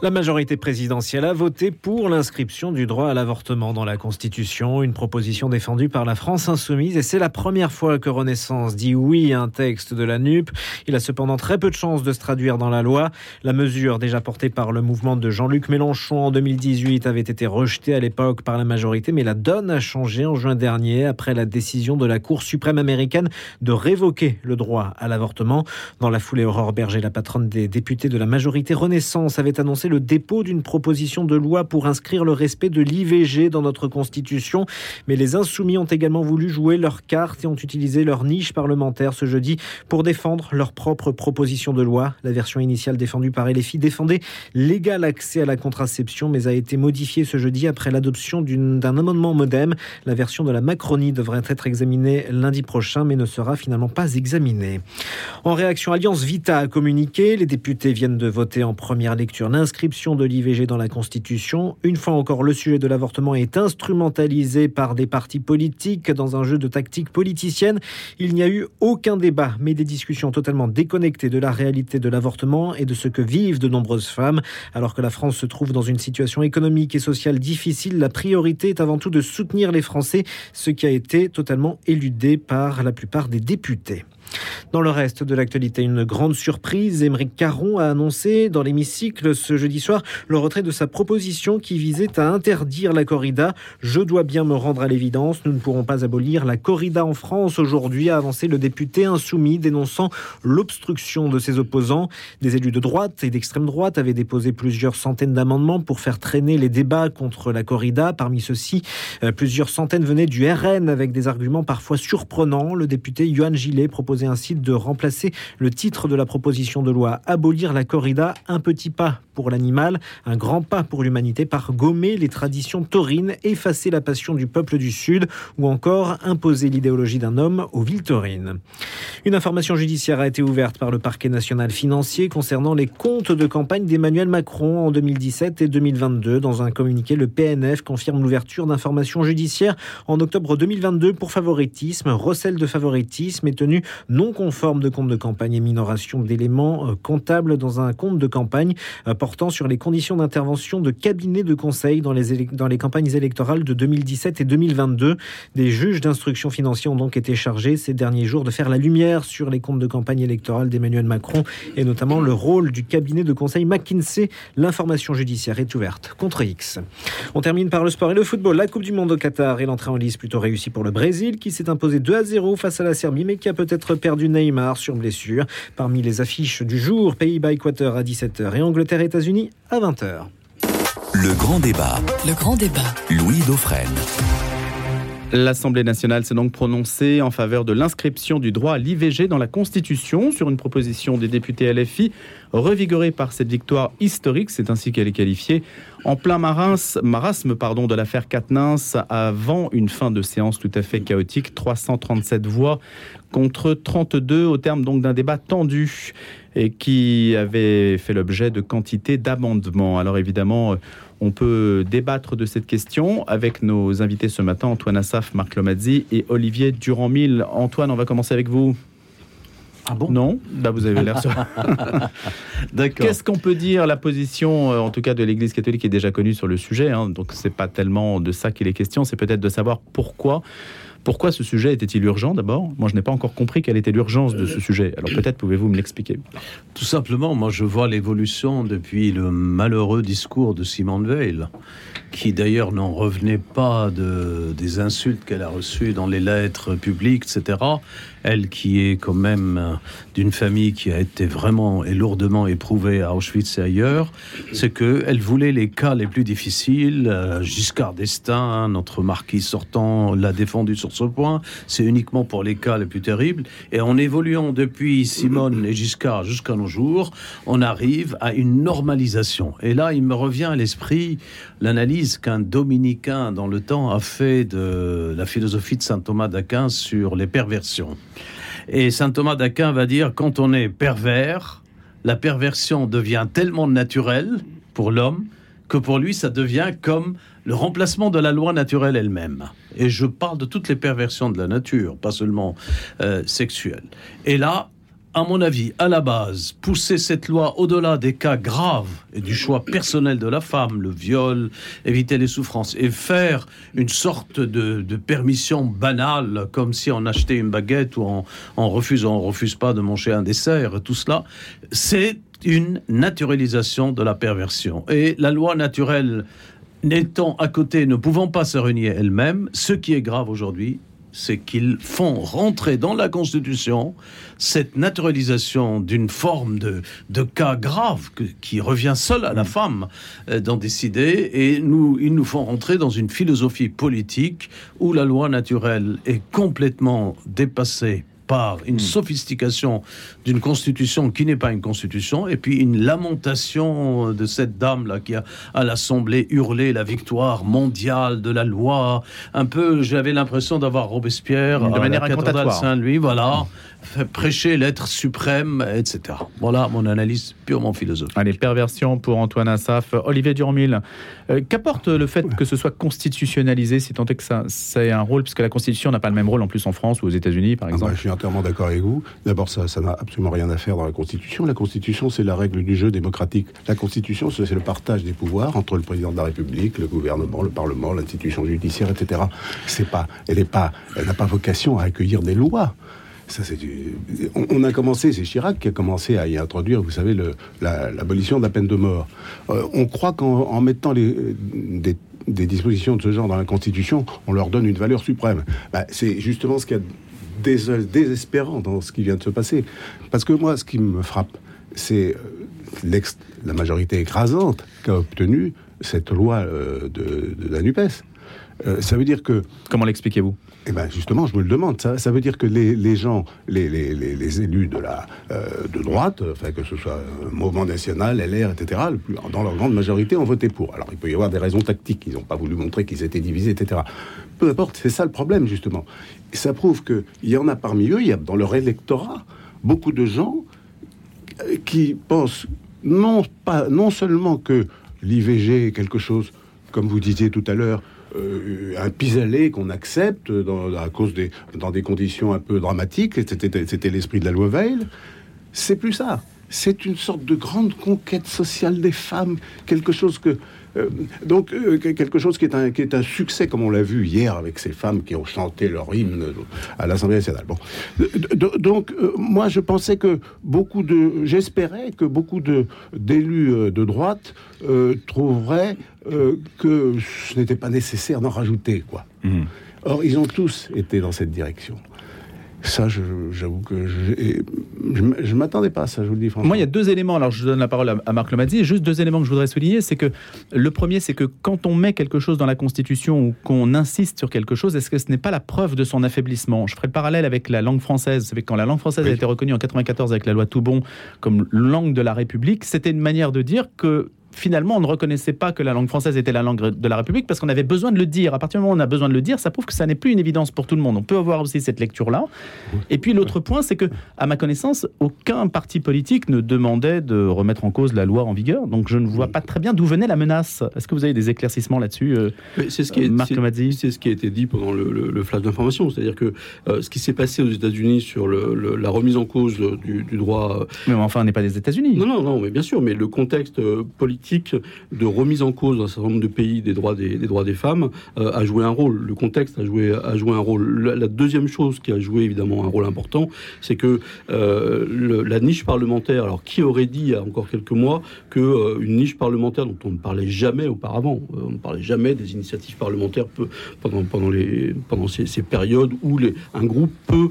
A: La majorité présidentielle a voté pour l'inscription du droit à l'avortement dans la Constitution, une proposition défendue par la France insoumise et c'est la première fois que Renaissance dit oui à un texte de la NUP. Il a cependant très peu de chances de se traduire dans la loi. La mesure déjà portée par le mouvement de Jean-Luc Mélenchon en 2018 avait été rejetée à l'époque par la majorité, mais la donne a changé en juin dernier après la décision de la Cour suprême américaine de révoquer le droit à l'avortement. Dans la foulée, Aurore Berger, la patronne des députés de la majorité Renaissance, avait annoncé le dépôt d'une proposition de loi pour inscrire le respect de l'IVG dans notre Constitution. Mais les insoumis ont également voulu jouer leur carte et ont utilisé leur niche parlementaire ce jeudi pour défendre leur propre proposition de loi. La version initiale défendue par LFI défendait l'égal accès à la contraception, mais a été modifiée ce jeudi après l'adoption d'un amendement modem. La version de la Macronie devrait être examinée lundi prochain, mais ne sera finalement pas examinée. En réaction, Alliance Vita a communiqué. Les députés viennent de voter en première lecture l'inscription de l'IVG dans la Constitution. Une fois encore, le sujet de l'avortement est instrumentalisé par des partis politiques dans un jeu de tactique politicienne. Il n'y a eu aucun débat, mais des discussions totalement déconnectées de la réalité de l'avortement et de ce que vivent de nombreuses femmes. Alors que la France se trouve dans une situation économique et sociale difficile, la priorité est avant tout de soutenir les Français, ce qui a été totalement éludé par la plupart des députés. Dans le reste de l'actualité, une grande surprise. Émeric Caron a annoncé dans l'hémicycle ce jeudi soir le retrait de sa proposition qui visait à interdire la corrida. Je dois bien me rendre à l'évidence, nous ne pourrons pas abolir la corrida en France aujourd'hui, a avancé le député insoumis dénonçant l'obstruction de ses opposants. Des élus de droite et d'extrême droite avaient déposé plusieurs centaines d'amendements pour faire traîner les débats contre la corrida. Parmi ceux-ci, euh, plusieurs centaines venaient du RN avec des arguments parfois surprenants. Le député Johan Gillet proposait ainsi de remplacer le titre de la proposition de loi Abolir la corrida, un petit pas pour l'animal, un grand pas pour l'humanité par gommer les traditions taurines, effacer la passion du peuple du Sud ou encore imposer l'idéologie d'un homme aux villes taurines. Une information judiciaire a été ouverte par le parquet national financier concernant les comptes de campagne d'Emmanuel Macron en 2017 et 2022. Dans un communiqué, le PNF confirme l'ouverture d'informations judiciaires en octobre 2022 pour favoritisme, recel de favoritisme et tenue non conforme de compte de campagne et minoration d'éléments euh, comptables dans un compte de campagne euh, portant sur les conditions d'intervention de cabinets de conseil dans les, campagnes électorales de 2017 et 2022. Des juges d'instruction financière ont donc été chargés ces derniers jours de faire la lumière sur les comptes de campagne électorale d'Emmanuel Macron et notamment le rôle du cabinet de conseil McKinsey. L'information judiciaire est ouverte contre X. On termine par le sport et le football. La Coupe du Monde au Qatar et l'entrée en lice plutôt réussie pour le Brésil qui s'est imposé 2 à 0 face à la Serbie mais qui a peut-être perdu Neymar sur blessure. Parmi les affiches du jour, Pays-Bas-Équateur à 17h et Angleterre-États-Unis à 20h.
F: Le grand débat.
H: Le grand débat.
F: Louis Dauphren.
B: L'Assemblée nationale s'est donc prononcée en faveur de l'inscription du droit à l'IVG dans la Constitution sur une proposition des députés LFI, revigorée par cette victoire historique, c'est ainsi qu'elle est qualifiée, en plein marasme pardon, de l'affaire Katnins avant une fin de séance tout à fait chaotique, 337 voix contre 32 au terme donc d'un débat tendu et qui avait fait l'objet de quantité d'amendements. Alors évidemment, on peut débattre de cette question avec nos invités ce matin, Antoine Assaf, Marc Lomazzi et Olivier Durand-Mille. Antoine, on va commencer avec vous.
A: Ah bon?
B: Non? Bah Vous avez l'air sur...
E: D'accord.
B: Qu'est-ce qu'on peut dire La position, euh, en tout cas, de l'Église catholique est déjà connue sur le sujet. Hein, donc, c'est pas tellement de ça qu'il est question. C'est peut-être de savoir pourquoi Pourquoi ce sujet était-il urgent d'abord? Moi, je n'ai pas encore compris quelle était l'urgence de ce sujet. Alors peut-être pouvez-vous me l'expliquer?
E: Tout simplement, moi je vois l'évolution depuis le malheureux discours de Simone Veil, qui d'ailleurs n'en revenait pas de, des insultes qu'elle a reçues dans les lettres publiques, etc elle qui est quand même d'une famille qui a été vraiment et lourdement éprouvée à Auschwitz et ailleurs, c'est que elle voulait les cas les plus difficiles. Euh, Giscard d'Estaing, notre marquis sortant, l'a défendu sur ce point. C'est uniquement pour les cas les plus terribles. Et en évoluant depuis Simone et Giscard jusqu'à nos jours, on arrive à une normalisation. Et là, il me revient à l'esprit l'analyse qu'un dominicain dans le temps a fait de la philosophie de saint Thomas d'Aquin sur les perversions. Et saint Thomas d'Aquin va dire quand on est pervers, la perversion devient tellement naturelle pour l'homme que pour lui, ça devient comme le remplacement de la loi naturelle elle-même. Et je parle de toutes les perversions de la nature, pas seulement euh, sexuelles. Et là, à mon avis, à la base, pousser cette loi au-delà des cas graves et du choix personnel de la femme, le viol, éviter les souffrances, et faire une sorte de, permission banale, comme si on achetait une baguette ou on, refuse, on refuse pas de manger un dessert, tout cela, c'est une naturalisation de la perversion. Et la loi naturelle n'étant à côté, ne pouvant pas se renier elle-même, ce qui est grave aujourd'hui, c'est qu'ils font rentrer dans la Constitution cette naturalisation d'une forme de, cas grave qui revient seul à la mm. femme euh, d'en décider et nous, ils nous font rentrer dans une philosophie politique où la loi naturelle est complètement dépassée par une hmm. sophistication d'une constitution qui n'est pas une constitution, et puis une lamentation de cette dame-là qui a à l'Assemblée hurlé la victoire mondiale de la loi. Un peu, j'avais l'impression d'avoir Robespierre
B: de manière à la
E: Saint-Louis, voilà. Prêcher l'être suprême, etc. Voilà mon analyse purement philosophique.
B: Allez, perversion pour Antoine Assaf. Olivier Durmil, euh, qu'apporte le fait que ce soit constitutionnalisé, si tant est que ça, ça ait un rôle, puisque la Constitution n'a pas le même rôle en plus en France ou aux États-Unis, par ah exemple
D: bah, Je suis entièrement d'accord avec vous. D'abord, ça n'a absolument rien à faire dans la Constitution. La Constitution, c'est la règle du jeu démocratique. La Constitution, c'est le partage des pouvoirs entre le président de la République, le gouvernement, le Parlement, l'institution judiciaire, etc. C'est pas, elle pas, elle n'a pas vocation à accueillir des lois. Ça, c'est on, a commencé, c'est Chirac qui a commencé à y introduire, vous savez, l'abolition de la peine de mort. Euh, on croit qu'en mettant des, dispositions de ce genre dans la Constitution, on leur donne une valeur suprême. Bah, c'est justement ce qu'il y a de désespérant dans ce qui vient de se passer. Parce que moi, ce qui me frappe, c'est euh, la majorité écrasante qu'a obtenu cette loi euh, de, la NUPES. ça veut dire que...
B: Comment l'expliquez-vous?
D: Eh ben justement, je me le demande. Ça, ça veut dire que les, gens, les, les, élus de la euh, de droite, enfin que ce soit Mouvement National, LR, etc., dans leur grande majorité, ont voté pour. Alors il peut y avoir des raisons tactiques. Ils n'ont pas voulu montrer qu'ils étaient divisés, etc. Peu importe, c'est ça le problème justement. Et ça prouve qu'il y en a parmi eux, il y a dans leur électorat beaucoup de gens euh, qui pensent non pas non seulement que l'IVG est quelque chose, comme vous disiez tout à l'heure, euh, un pis-aller qu'on accepte dans, à cause des, dans des conditions un peu dramatiques. C'était l'esprit de la loi Veil. C'est plus ça. C'est une sorte de grande conquête sociale des femmes, quelque chose que donc euh, quelque chose qui est, un, qui est un succès, comme on l'a vu hier avec ces femmes qui ont chanté leur hymne à l'Assemblée nationale. Bon. donc moi je pensais que beaucoup de, j'espérais que beaucoup de d'élus de droite trouveraient que ce n'était pas nécessaire d'en rajouter quoi. Mmh. Or ils ont tous été dans cette direction. Ça, j'avoue que je, je, m'attendais pas à ça, je vous le dis franchement.
B: Moi, il y a deux éléments. Alors, je donne la parole à, Marc Lomadzi. Juste deux éléments que je voudrais souligner. C'est que le premier, c'est que quand on met quelque chose dans la Constitution ou qu'on insiste sur quelque chose, est-ce que ce n'est pas la preuve de son affaiblissement? Je ferai le parallèle avec la langue française. Vous savez, quand la langue française a été reconnue en 94 avec la loi Toubon comme langue de la République, c'était une manière de dire que finalement, on ne reconnaissait pas que la langue française était la langue de la République parce qu'on avait besoin de le dire. À partir du moment où on a besoin de le dire, ça prouve que ça n'est plus une évidence pour tout le monde. On peut avoir aussi cette lecture-là. Et puis l'autre point, c'est que, à ma connaissance, aucun parti politique ne demandait de remettre en cause la loi en vigueur. Donc je ne vois pas très bien d'où venait la menace. Est-ce que vous avez des éclaircissements là-dessus, euh,
C: C'est ce qui est, Marc C'est ce qui a été dit pendant le, flash d'information. C'est-à-dire que euh, ce qui s'est passé aux États-Unis sur la remise en cause du, droit.
B: Mais enfin, on n'est pas des États-Unis.
C: Non, non, non, mais bien sûr. Mais le contexte politique politique de remise en cause dans un certain nombre de pays des droits des, droits des femmes a joué un rôle. Le contexte a joué, a joué un rôle. La, deuxième chose qui a joué évidemment un rôle important, c'est que la niche parlementaire, alors qui aurait dit il y a encore quelques mois que une niche parlementaire dont on ne parlait jamais auparavant, on ne parlait jamais des initiatives parlementaires pendant, pendant, les, pendant ces, périodes où les, un groupe peut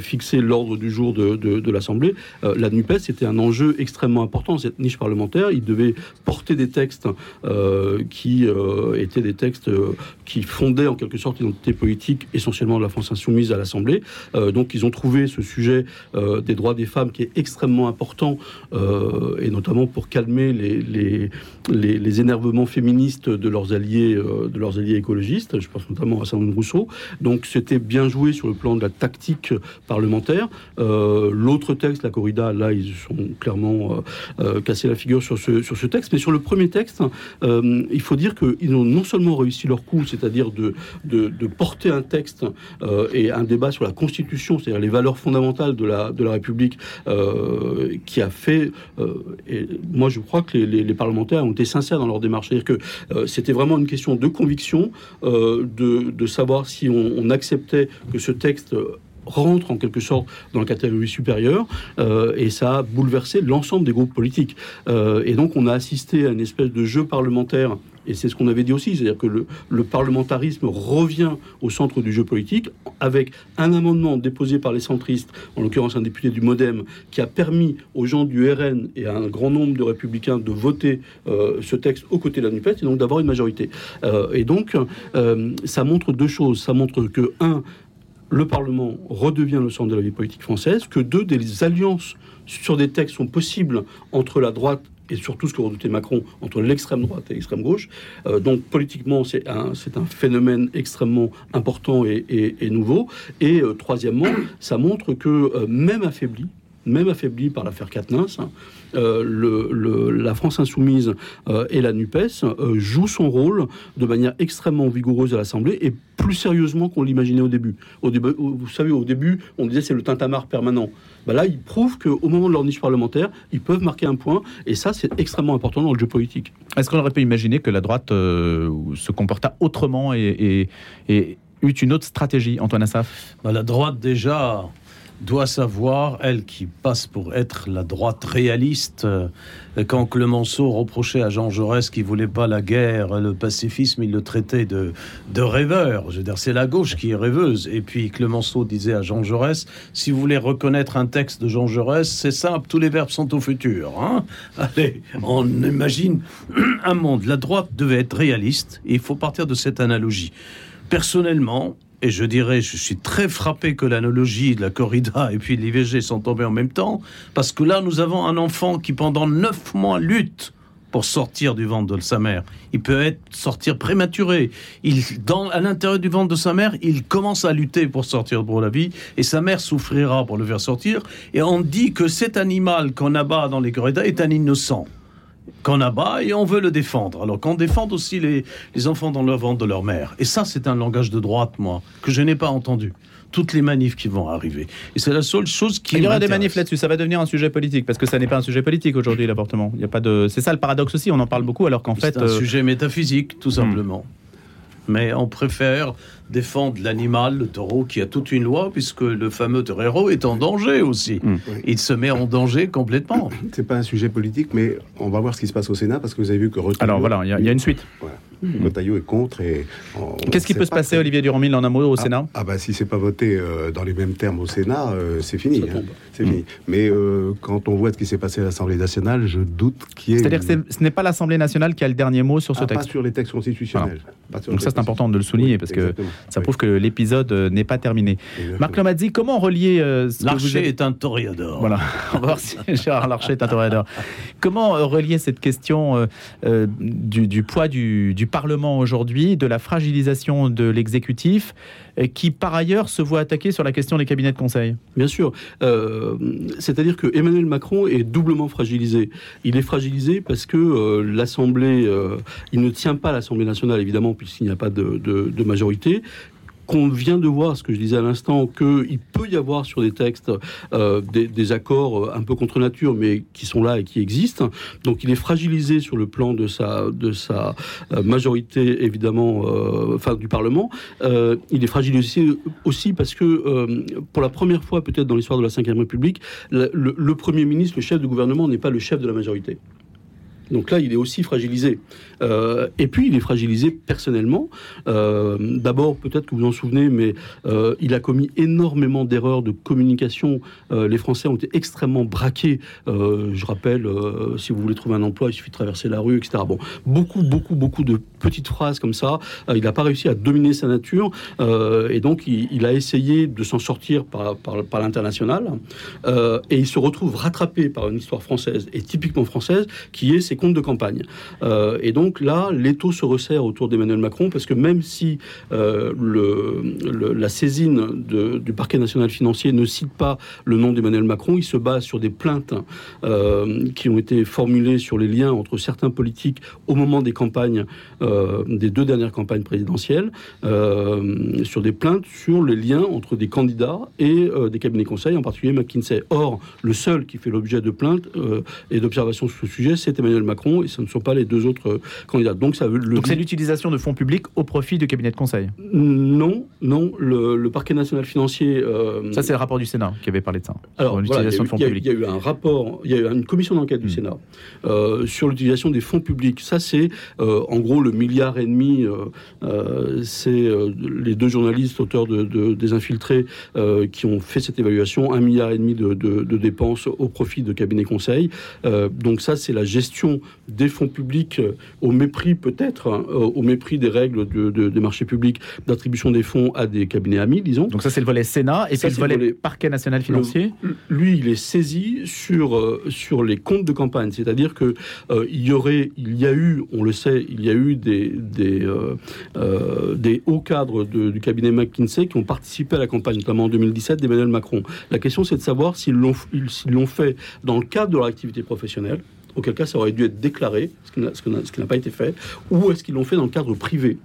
C: fixer l'ordre du jour de, de, l'Assemblée. la NUPES, c'était un enjeu extrêmement important, cette niche parlementaire. Il devait porter des textes euh, qui euh, étaient des textes euh, qui fondaient en quelque sorte l'identité politique essentiellement de la France insoumise à l'Assemblée. donc ils ont trouvé ce sujet des droits des femmes qui est extrêmement important, et notamment pour calmer les, les, les, énervements féministes de leurs alliés, de leurs alliés écologistes. Je pense notamment à Sandrine Rousseau. Donc c'était bien joué sur le plan de la tactique parlementaire. L'autre texte, la corrida, là ils sont clairement cassé la figure sur ce, sur ce Mais sur le premier texte, euh, il faut dire qu'ils ont non seulement réussi leur coup, c'est-à-dire de, de, porter un texte euh, et un débat sur la Constitution, c'est-à-dire les valeurs fondamentales de la, de la République, euh, qui a fait. et moi, je crois que les, parlementaires ont été sincères dans leur démarche. C'est-à-dire que c'était vraiment une question de conviction, de, de, savoir si on acceptait que ce texte rentre en quelque sorte dans la catégorie supérieure euh, et ça a bouleversé l'ensemble des groupes politiques. Euh, et donc on a assisté à une espèce de jeu parlementaire et c'est ce qu'on avait dit aussi, c'est-à-dire que le, parlementarisme revient au centre du jeu politique avec un amendement déposé par les centristes, en l'occurrence un député du MoDem, qui a permis aux gens du RN et à un grand nombre de républicains de voter euh, ce texte aux côtés de la NUPES et donc d'avoir une majorité. et donc, ça montre deux choses. Ça montre que, un, le Parlement redevient le centre de la vie politique française, que deux, des alliances sur des textes sont possibles entre la droite et surtout ce que redoutait Macron entre l'extrême droite et l'extrême gauche. Euh, donc politiquement, c'est un, phénomène extrêmement important et, nouveau. Et euh, troisièmement, ça montre que euh, même affaibli, même affaibli par l'affaire Quatennens, hein, le, la France insoumise et la NUPES jouent son rôle de manière extrêmement vigoureuse à l'Assemblée et plus sérieusement qu'on l'imaginait au début. Au début. Vous savez, au début, on disait c'est le tintamarre permanent. Bah là, ils prouvent qu'au moment de leur niche parlementaire, ils peuvent marquer un point, et ça, c'est extrêmement important dans le jeu politique.
B: Est-ce qu'on aurait pu imaginer que la droite euh, se comporta autrement et, et, eut une autre stratégie, Antoine Assaf?
E: Bah, La droite, déjà, doit savoir, elle qui passe pour être la droite réaliste, euh, quand Clemenceau reprochait à Jean Jaurès qu'il voulait pas la guerre, le pacifisme, il le traitait de, de rêveur. Je veux dire, c'est la gauche qui est rêveuse. Et puis Clemenceau disait à Jean Jaurès, si vous voulez reconnaître un texte de Jean Jaurès, c'est simple, tous les verbes sont au futur. Hein Allez, on imagine un monde. La droite devait être réaliste, et il faut partir de cette analogie. Personnellement, et je dirais, je suis très frappé que l'analogie de la corrida et puis l'IVG sont tombés en même temps, parce que là, nous avons un enfant qui, pendant neuf mois, lutte pour sortir du ventre de sa mère. Il peut être sortir prématuré. Il, dans, à l'intérieur du ventre de sa mère, il commence à lutter pour sortir pour la vie, et sa mère souffrira pour le faire sortir. Et on dit que cet animal qu'on abat dans les corridas est un innocent qu'on abat et on veut le défendre. Alors qu'on défende aussi les, les enfants dans le ventre de leur mère. Et ça, c'est un langage de droite, moi, que je n'ai pas entendu toutes les manifs qui vont arriver. Et c'est la seule chose qui.
B: Il y aura des manifs là-dessus. Ça va devenir un sujet politique parce que ça n'est pas un sujet politique aujourd'hui l'avortement. Il y a pas de. C'est ça le paradoxe aussi. On en parle beaucoup alors qu'en fait.
E: C'est un euh, sujet métaphysique, tout simplement. Mais on préfère défendre l'animal, le taureau, qui a toute une loi, puisque le fameux torero est en danger aussi. Mm. Il se met en danger complètement.
D: C'est pas un sujet politique, mais on va voir ce qui se passe au Sénat, parce que vous avez vu que
B: Alors voilà, il y, a une suite.
D: Mmh. est contre. et
B: Qu'est-ce qui peut se passer, Olivier Durand-Mille, en amour au
D: ah,
B: Sénat
D: Ah bah si c'est pas voté euh, dans les mêmes termes au Sénat, euh, c'est fini. Hein. c'est fini. Mmh. Mais euh, quand on voit ce qui s'est passé à l'Assemblée nationale, je doute qu'il y ait.
B: C'est-à-dire que ce n'est pas l'Assemblée nationale qui a le dernier mot sur ce
D: ah,
B: texte.
D: Pas sur les textes constitutionnels.
B: Donc ça c'est important de le souligner parce que ça prouve que l'épisode n'est pas terminé. Marc Lomazzi, comment relier
E: Larcher est un toréador.
B: Voilà. on va voir si Gérard Larcher est un toréador. Comment relier cette question du, du, poids du, du Parlement aujourd'hui de la fragilisation de l'exécutif, euh, qui par ailleurs se voit attaquer sur la question des cabinets de conseil
C: Bien sûr. Euh, c'est-à-dire que Emmanuel Macron est doublement fragilisé. Il est fragilisé parce que euh, l'Assemblée, il ne tient pas l'Assemblée nationale, évidemment, puisqu'il n'y a pas de majorité qu'on vient de voir, ce que je disais à l'instant, qu'il peut y avoir sur des textes euh, des, accords un peu contre nature, mais qui sont là et qui existent. Donc il est fragilisé sur le plan de sa, de sa majorité, évidemment, enfin du Parlement. il est fragilisé aussi parce que pour la première fois peut-être dans l'histoire de la Ve République, le Premier ministre, le chef de gouvernement, n'est pas le chef de la majorité. Donc là, il est aussi fragilisé. Euh, et puis, il est fragilisé personnellement. Euh, d'abord, peut-être que vous en souvenez, mais euh, il a commis énormément d'erreurs de communication. les Français ont été extrêmement braqués. je rappelle, si vous voulez trouver un emploi, il suffit de traverser la rue, etc. Bon, beaucoup, beaucoup, beaucoup de petites phrases comme ça. il n'a pas réussi à dominer sa nature. et donc, il, a essayé de s'en sortir par, l'international. et il se retrouve rattrapé par une histoire française, et typiquement française, qui est ses comptes de campagne. et donc, là, l'étau se resserre autour d'Emmanuel Macron parce que même si euh, la saisine du parquet national financier ne cite pas le nom d'Emmanuel Macron, il se base sur des plaintes euh, qui ont été formulées sur les liens entre certains politiques au moment des campagnes, euh, des deux dernières campagnes présidentielles, sur des plaintes sur les liens entre des candidats et des cabinets conseils, en particulier McKinsey. Or, le seul qui fait l'objet de plaintes et d'observations sur ce sujet, c'est Emmanuel Macron et ce ne sont pas les deux autres
B: donc, ça Donc c'est l'utilisation de fonds publics au profit du cabinet de conseil
C: Non, non. Le, parquet national financier.
B: Euh, ça, c'est le rapport du Sénat qui avait parlé de ça.
C: Alors, l'utilisation de fonds publics. Il y a eu un rapport, il y a eu une commission d'enquête du hmm. Sénat euh, sur l'utilisation des fonds publics. Ça, c'est euh, en gros le milliard et demi. c'est les deux journalistes auteurs de, des infiltrés qui ont fait cette évaluation. Un milliard et demi de, de dépenses au profit de cabinets conseils. donc ça, c'est la gestion des fonds publics au mépris peut-être, hein, au mépris des règles de, des marchés publics d'attribution des fonds à des cabinets amis, disons.
B: Donc ça c'est le volet Sénat et puis le volet, parquet national financier.
C: lui, il est saisi sur euh, sur les comptes de campagne, c'est-à-dire que euh, il y aurait, il y a eu, on le sait, il y a eu des des, euh, des hauts cadres du cabinet McKinsey qui ont participé à la campagne, notamment en 2017 d'Emmanuel Macron. La question c'est de savoir s'ils l'ont fait dans le cadre de leur activité professionnelle auquel cas ça aurait dû être déclaré, ce qui n'a pas été fait, ou est-ce qu'ils l'ont fait dans le cadre privé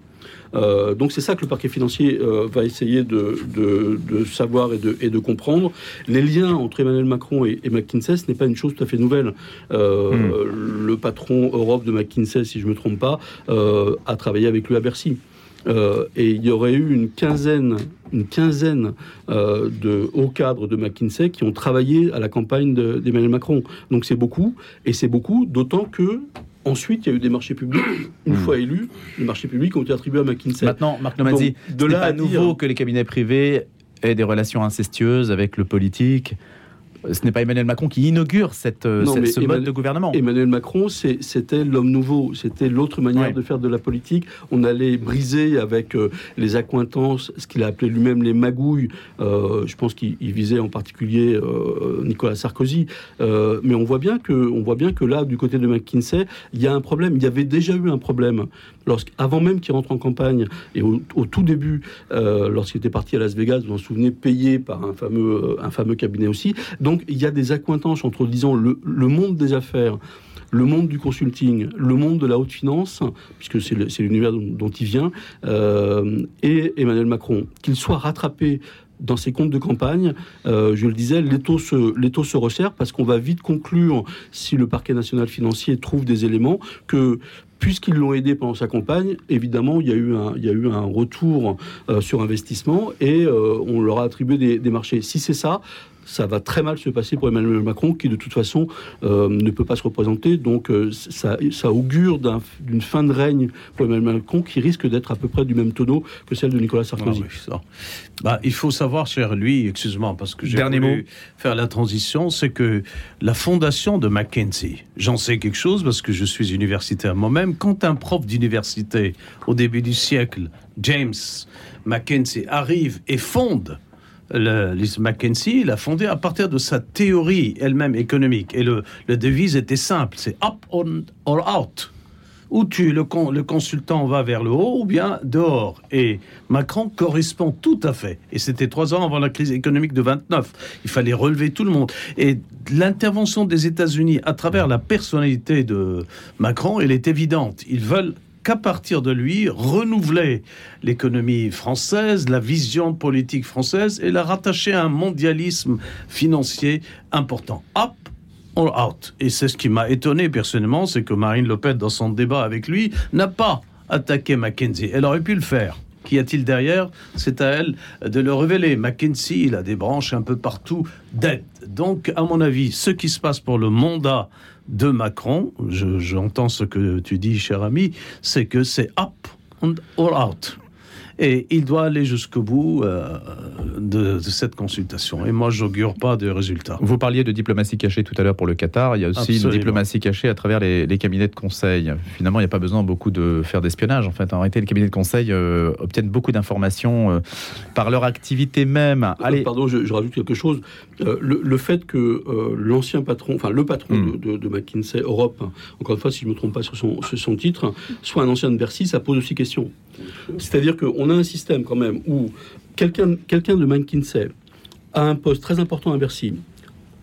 C: euh, donc c'est ça que le parquet financier euh, va essayer de, savoir et de, et de, comprendre. Les liens entre Emmanuel Macron et, McKinsey, ce n'est pas une chose tout à fait nouvelle. Euh, hmm. Le patron Europe de McKinsey, si je ne me trompe pas, a travaillé avec lui à Bercy. Euh, et il y aurait eu une quinzaine, une quinzaine euh, de hauts cadres de McKinsey qui ont travaillé à la campagne d'Emmanuel Macron. Donc c'est beaucoup, et c'est beaucoup, d'autant que Ensuite, il y a eu des marchés publics. Une hmm. fois élus, les marchés publics ont été attribués à McKinsey.
B: Maintenant, Marc Nomadzi, de là pas nouveau que les cabinets privés aient des relations incestueuses avec le politique ce n'est pas Emmanuel Macron qui inaugure cette, euh, ce mode de gouvernement.
C: Emmanuel Macron, c'était l'homme nouveau, c'était l'autre manière de faire de la politique. On allait briser avec euh, les accointances, ce qu'il a appelé lui-même les magouilles. Euh, je pense qu'il visait en particulier Nicolas Sarkozy. mais on voit bien que, on voit bien que là, du côté de McKinsey, il y a un problème. Il y avait déjà eu un problème avant même qu'il rentre en campagne et au, tout début, lorsqu'il était parti à Las Vegas, vous vous en souvenez, payé par un fameux, un fameux cabinet aussi. Donc donc il y a des accointances entre, disons, le, monde des affaires, le monde du consulting, le monde de la haute finance, puisque c'est l'univers dont, il vient, euh, et Emmanuel Macron. Qu'il soit rattrapé dans ses comptes de campagne, euh, je le disais, l'étau se, se resserre parce qu'on va vite conclure, si le parquet national financier trouve des éléments, que puisqu'ils l'ont aidé pendant sa campagne, évidemment, il y a eu un, retour euh, sur investissement et on leur a attribué des marchés. Si c'est ça, ça va très mal se passer pour Emmanuel Macron, qui de toute façon euh, ne peut pas se représenter. Donc euh, ça, ça, augure d'une fin de règne pour Emmanuel Macron qui risque d'être à peu près du même tonneau que celle de Nicolas Sarkozy.
E: Ah bah, il faut savoir, cher lui, excuse-moi, parce que j'ai voulu faire la transition, c'est que la fondation de Mackenzie, j'en sais quelque chose parce que je suis universitaire moi-même, quand un prof d'université au début du siècle, James Mackenzie, arrive et fonde le, Liz Mackenzie l'a fondé à partir de sa théorie elle-même économique. Et le, devise était simple, c'est up on, or out. Ou tu, le, le consultant va vers le haut ou bien dehors. Et Macron correspond tout à fait. Et c'était trois ans avant la crise économique de 29. Il fallait relever tout le monde. Et l'intervention des États-Unis à travers la personnalité de Macron, elle est évidente. Ils veulent qu'à partir de lui, renouveler l'économie française, la vision politique française et la rattacher à un mondialisme financier important. Up all out. Et c'est ce qui m'a étonné personnellement, c'est que Marine Le Pen, dans son débat avec lui, n'a pas attaqué Mackenzie. Elle aurait pu le faire. Qu'y a-t-il derrière? C'est à elle de le révéler. Mackenzie, il a des branches un peu partout d'aide. Donc, à mon avis, ce qui se passe pour le mandat de Macron, j'entends ce que tu dis, cher ami, c'est que c'est up and all out. Et il doit aller jusqu'au bout euh, de, cette consultation. Et moi, j'augure pas de résultats.
B: Vous parliez de diplomatie cachée tout à l'heure pour le Qatar. Il y a aussi une diplomatie cachée à travers les, cabinets de conseil. Finalement, il n'y a pas besoin beaucoup de faire d'espionnage. En fait, en réalité, les cabinets de conseil euh, obtiennent beaucoup d'informations euh, par leur activité même.
C: Allez. Pardon, je, rajoute quelque chose. Le, fait que l'ancien patron, enfin le patron hmm. de, McKinsey Europe, encore une fois, si je ne me trompe pas sur son, sur son titre, soit un ancien de Bercy, ça pose aussi question. C'est-à-dire qu'on a un système quand même où quelqu'un de McKinsey a un poste très important à Bercy,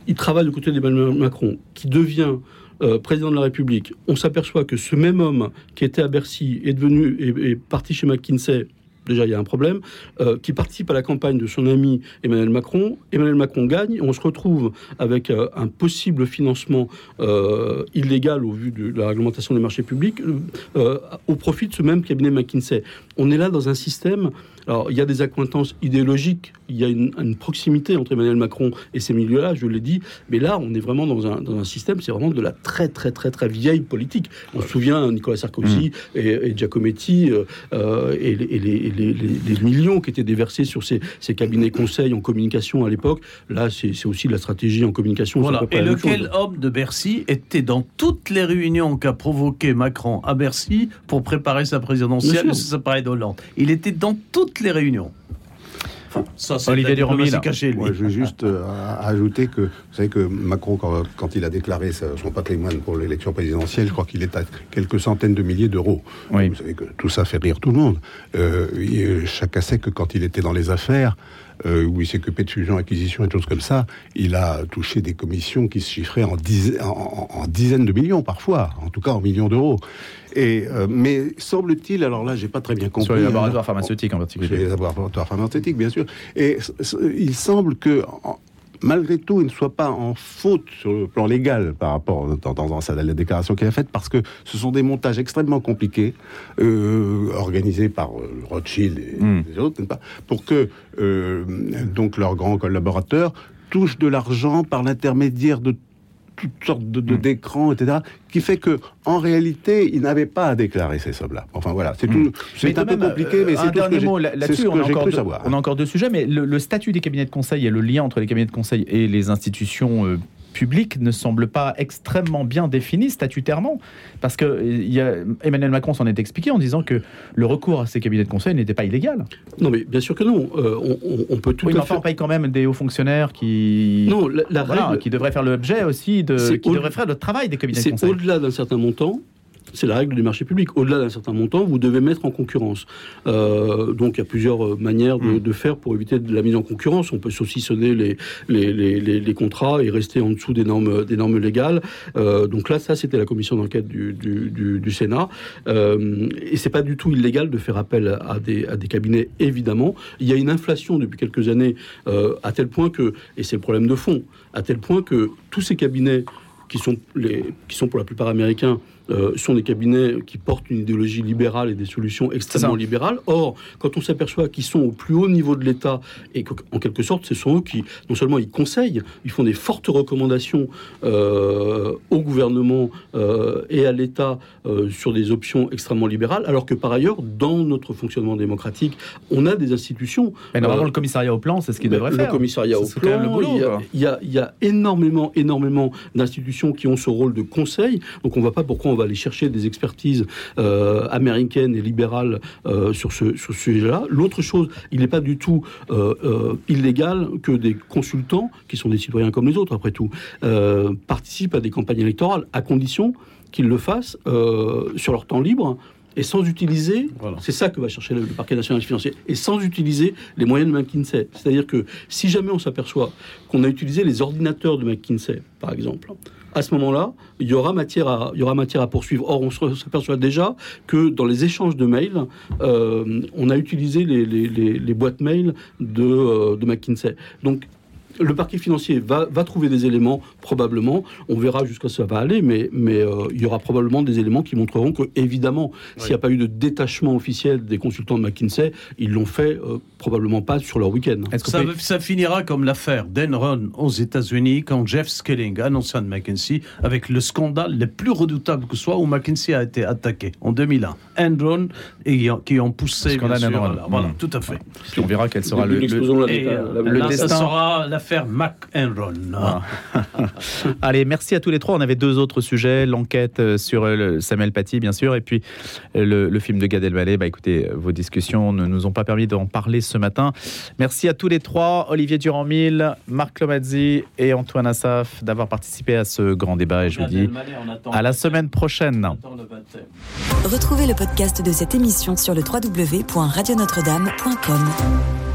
C: il travaille du côté d'Emmanuel Macron, qui devient euh, président de la République, on s'aperçoit que ce même homme qui était à Bercy est devenu est parti chez McKinsey déjà il y a un problème, euh, qui participe à la campagne de son ami Emmanuel Macron. Emmanuel Macron gagne, on se retrouve avec euh, un possible financement euh, illégal au vu de la réglementation des marchés publics au profit de ce même cabinet McKinsey. On est là dans un système alors, il y a des accointances idéologiques, il y a une, proximité entre Emmanuel Macron et ces milieux-là, je l'ai dit, mais là, on est vraiment dans un, dans un système, c'est vraiment de la très, très, très, très vieille politique. On se souvient Nicolas Sarkozy mmh. et, Giacometti euh, euh, et, les, les, millions qui étaient déversés sur ces, ces cabinets conseils en communication à l'époque. Là, c'est aussi de la stratégie en communication.
E: Voilà. Et lequel homme de Bercy était dans toutes les réunions qu'a provoqué Macron à Bercy pour préparer sa présidentielle, ça paraît d'Hollande. Il était dans toutes les réunions.
B: ça, Olivier Duromy,
D: caché, Moi, je veux juste euh, ajouter que vous savez que Macron, quand, il a déclaré son patrimoine pour l'élection présidentielle, je crois qu'il est à quelques centaines de milliers d'euros. Vous savez que tout ça fait rire tout le monde. Euh, chacun sait que quand il était dans les affaires, euh, où il s'est occupé de fusion, acquisition et choses comme ça, il a touché des commissions qui se chiffraient en, en, dizaines de millions parfois, en tout cas en millions d'euros. Et, euh, mais semble-t-il, alors là, j'ai pas très bien compris.
B: Sur les laboratoires pharmaceutiques en particulier.
D: Sur les laboratoires pharmaceutiques, bien sûr. Et il semble que malgré tout, il ne soit pas en faute sur le plan légal par rapport dans, dans, à la déclaration qu'il a faite, parce que ce sont des montages extrêmement compliqués, euh, organisés par euh, Rothschild et hmm. les autres, pas, pour que euh, donc leurs grands collaborateurs touchent de l'argent par l'intermédiaire de toutes sortes de, de hmm. d'écrans, etc., qui fait que en réalité, il n'avait pas à déclarer ces sommes-là. Enfin voilà, c'est hmm. tout. C'est un peu compliqué, mais c'est tout
B: dernier mot là-dessus. On, a encore deux, on a encore deux sujets, mais le, statut des cabinets de conseil et le lien entre les cabinets de conseil et les institutions euh, public ne semble pas extrêmement bien défini statutairement. Parce que y a, Emmanuel Macron s'en est expliqué en disant que le recours à ces cabinets de conseil n'était pas illégal.
C: Non, mais bien sûr que non. Euh, on, peut tout
B: oui,
C: à
B: mais enfin, on paye quand même des hauts fonctionnaires qui,
C: non, la, règle...
B: qui devraient faire l'objet aussi de. qui devraient faire le travail des cabinets de conseil.
C: C'est au-delà d'un certain montant c'est la règle du marché public. Au-delà d'un certain montant, vous devez mettre en concurrence. Euh, donc il y a plusieurs euh, manières mm. de, faire pour éviter de la mise en concurrence. On peut saucissonner les, les, les, les, contrats et rester en dessous des normes, des normes légales. Euh, donc là, ça, c'était la commission d'enquête du, du, du, Sénat. Euh, et c'est pas du tout illégal de faire appel à des, à des cabinets, évidemment. Il y a une inflation depuis quelques années à tel point que, et c'est le problème de fond, à tel point que tous ces cabinets qui sont, les, qui sont pour la plupart américains, euh, sont des cabinets qui portent une idéologie libérale et des solutions extrêmement libérales. Or, quand on s'aperçoit qu'ils sont au plus haut niveau de l'État et qu'en quelque sorte, ce sont eux qui, non seulement ils conseillent, ils font des fortes recommandations euh, au gouvernement euh, et à l'État sur des options extrêmement libérales, alors que par ailleurs, dans notre fonctionnement démocratique, on a des institutions.
B: Mais normalement, le commissariat au plan, c'est ce qu'il devrait faire.
C: Le commissariat au plan, le boulot, il, y a, il, y a, énormément, énormément d'institutions qui ont ce rôle de conseil. Donc on ne voit pas pourquoi on va aller chercher des expertises euh, américaines et libérales euh, sur ce, sujet-là. L'autre chose, il n'est pas du tout euh, illégal que des consultants, qui sont des citoyens comme les autres après tout, participent à des campagnes électorales, à condition qu'ils le fassent sur leur temps libre et sans utiliser, c'est ça que va chercher le, parquet national financier, et sans utiliser les moyens de McKinsey. C'est-à-dire que si jamais on s'aperçoit qu'on a utilisé les ordinateurs de McKinsey, par exemple, à ce moment-là, il y aura matière à, il y aura matière à poursuivre. Or, on s'aperçoit déjà que dans les échanges de mails, euh, on a utilisé les, les, les, boîtes mail de, euh, de McKinsey. Donc, le parquet financier va, va, trouver des éléments, probablement. On verra jusqu'à ce que ça va aller, mais, mais euh, il y aura probablement des éléments qui montreront que, évidemment, s'il n'y a pas eu de détachement officiel des consultants de McKinsey, ils l'ont fait euh, probablement pas sur leur week-end.
E: Ça, ça, finira comme l'affaire d'Enron aux États-Unis quand Jeff Skilling annonça de McKinsey avec le scandale le plus redoutable que soit où McKinsey a été attaqué en 2001. Enron et, qui ont poussé.
B: Bien sûr,
E: voilà, mmh. tout à fait.
B: on verra quel sera le, le,
E: le, le destin. Ça sera faire McEnroe.
B: Ah. Allez, merci à tous les trois. On avait deux autres sujets l'enquête euh, sur euh, Samuel Paty, bien sûr, et puis euh, le, film de Gad Elmaleh. Bah, écoutez, vos discussions ne nous ont pas permis d'en parler ce matin. Merci à tous les trois, Olivier Durand-Mille, Marc Lomazzi et Antoine Assaf, d'avoir participé à ce grand débat. Et je vous dis à la semaine prochaine.
I: Retrouvez le podcast de cette émission sur le www.radionotre-dame.com.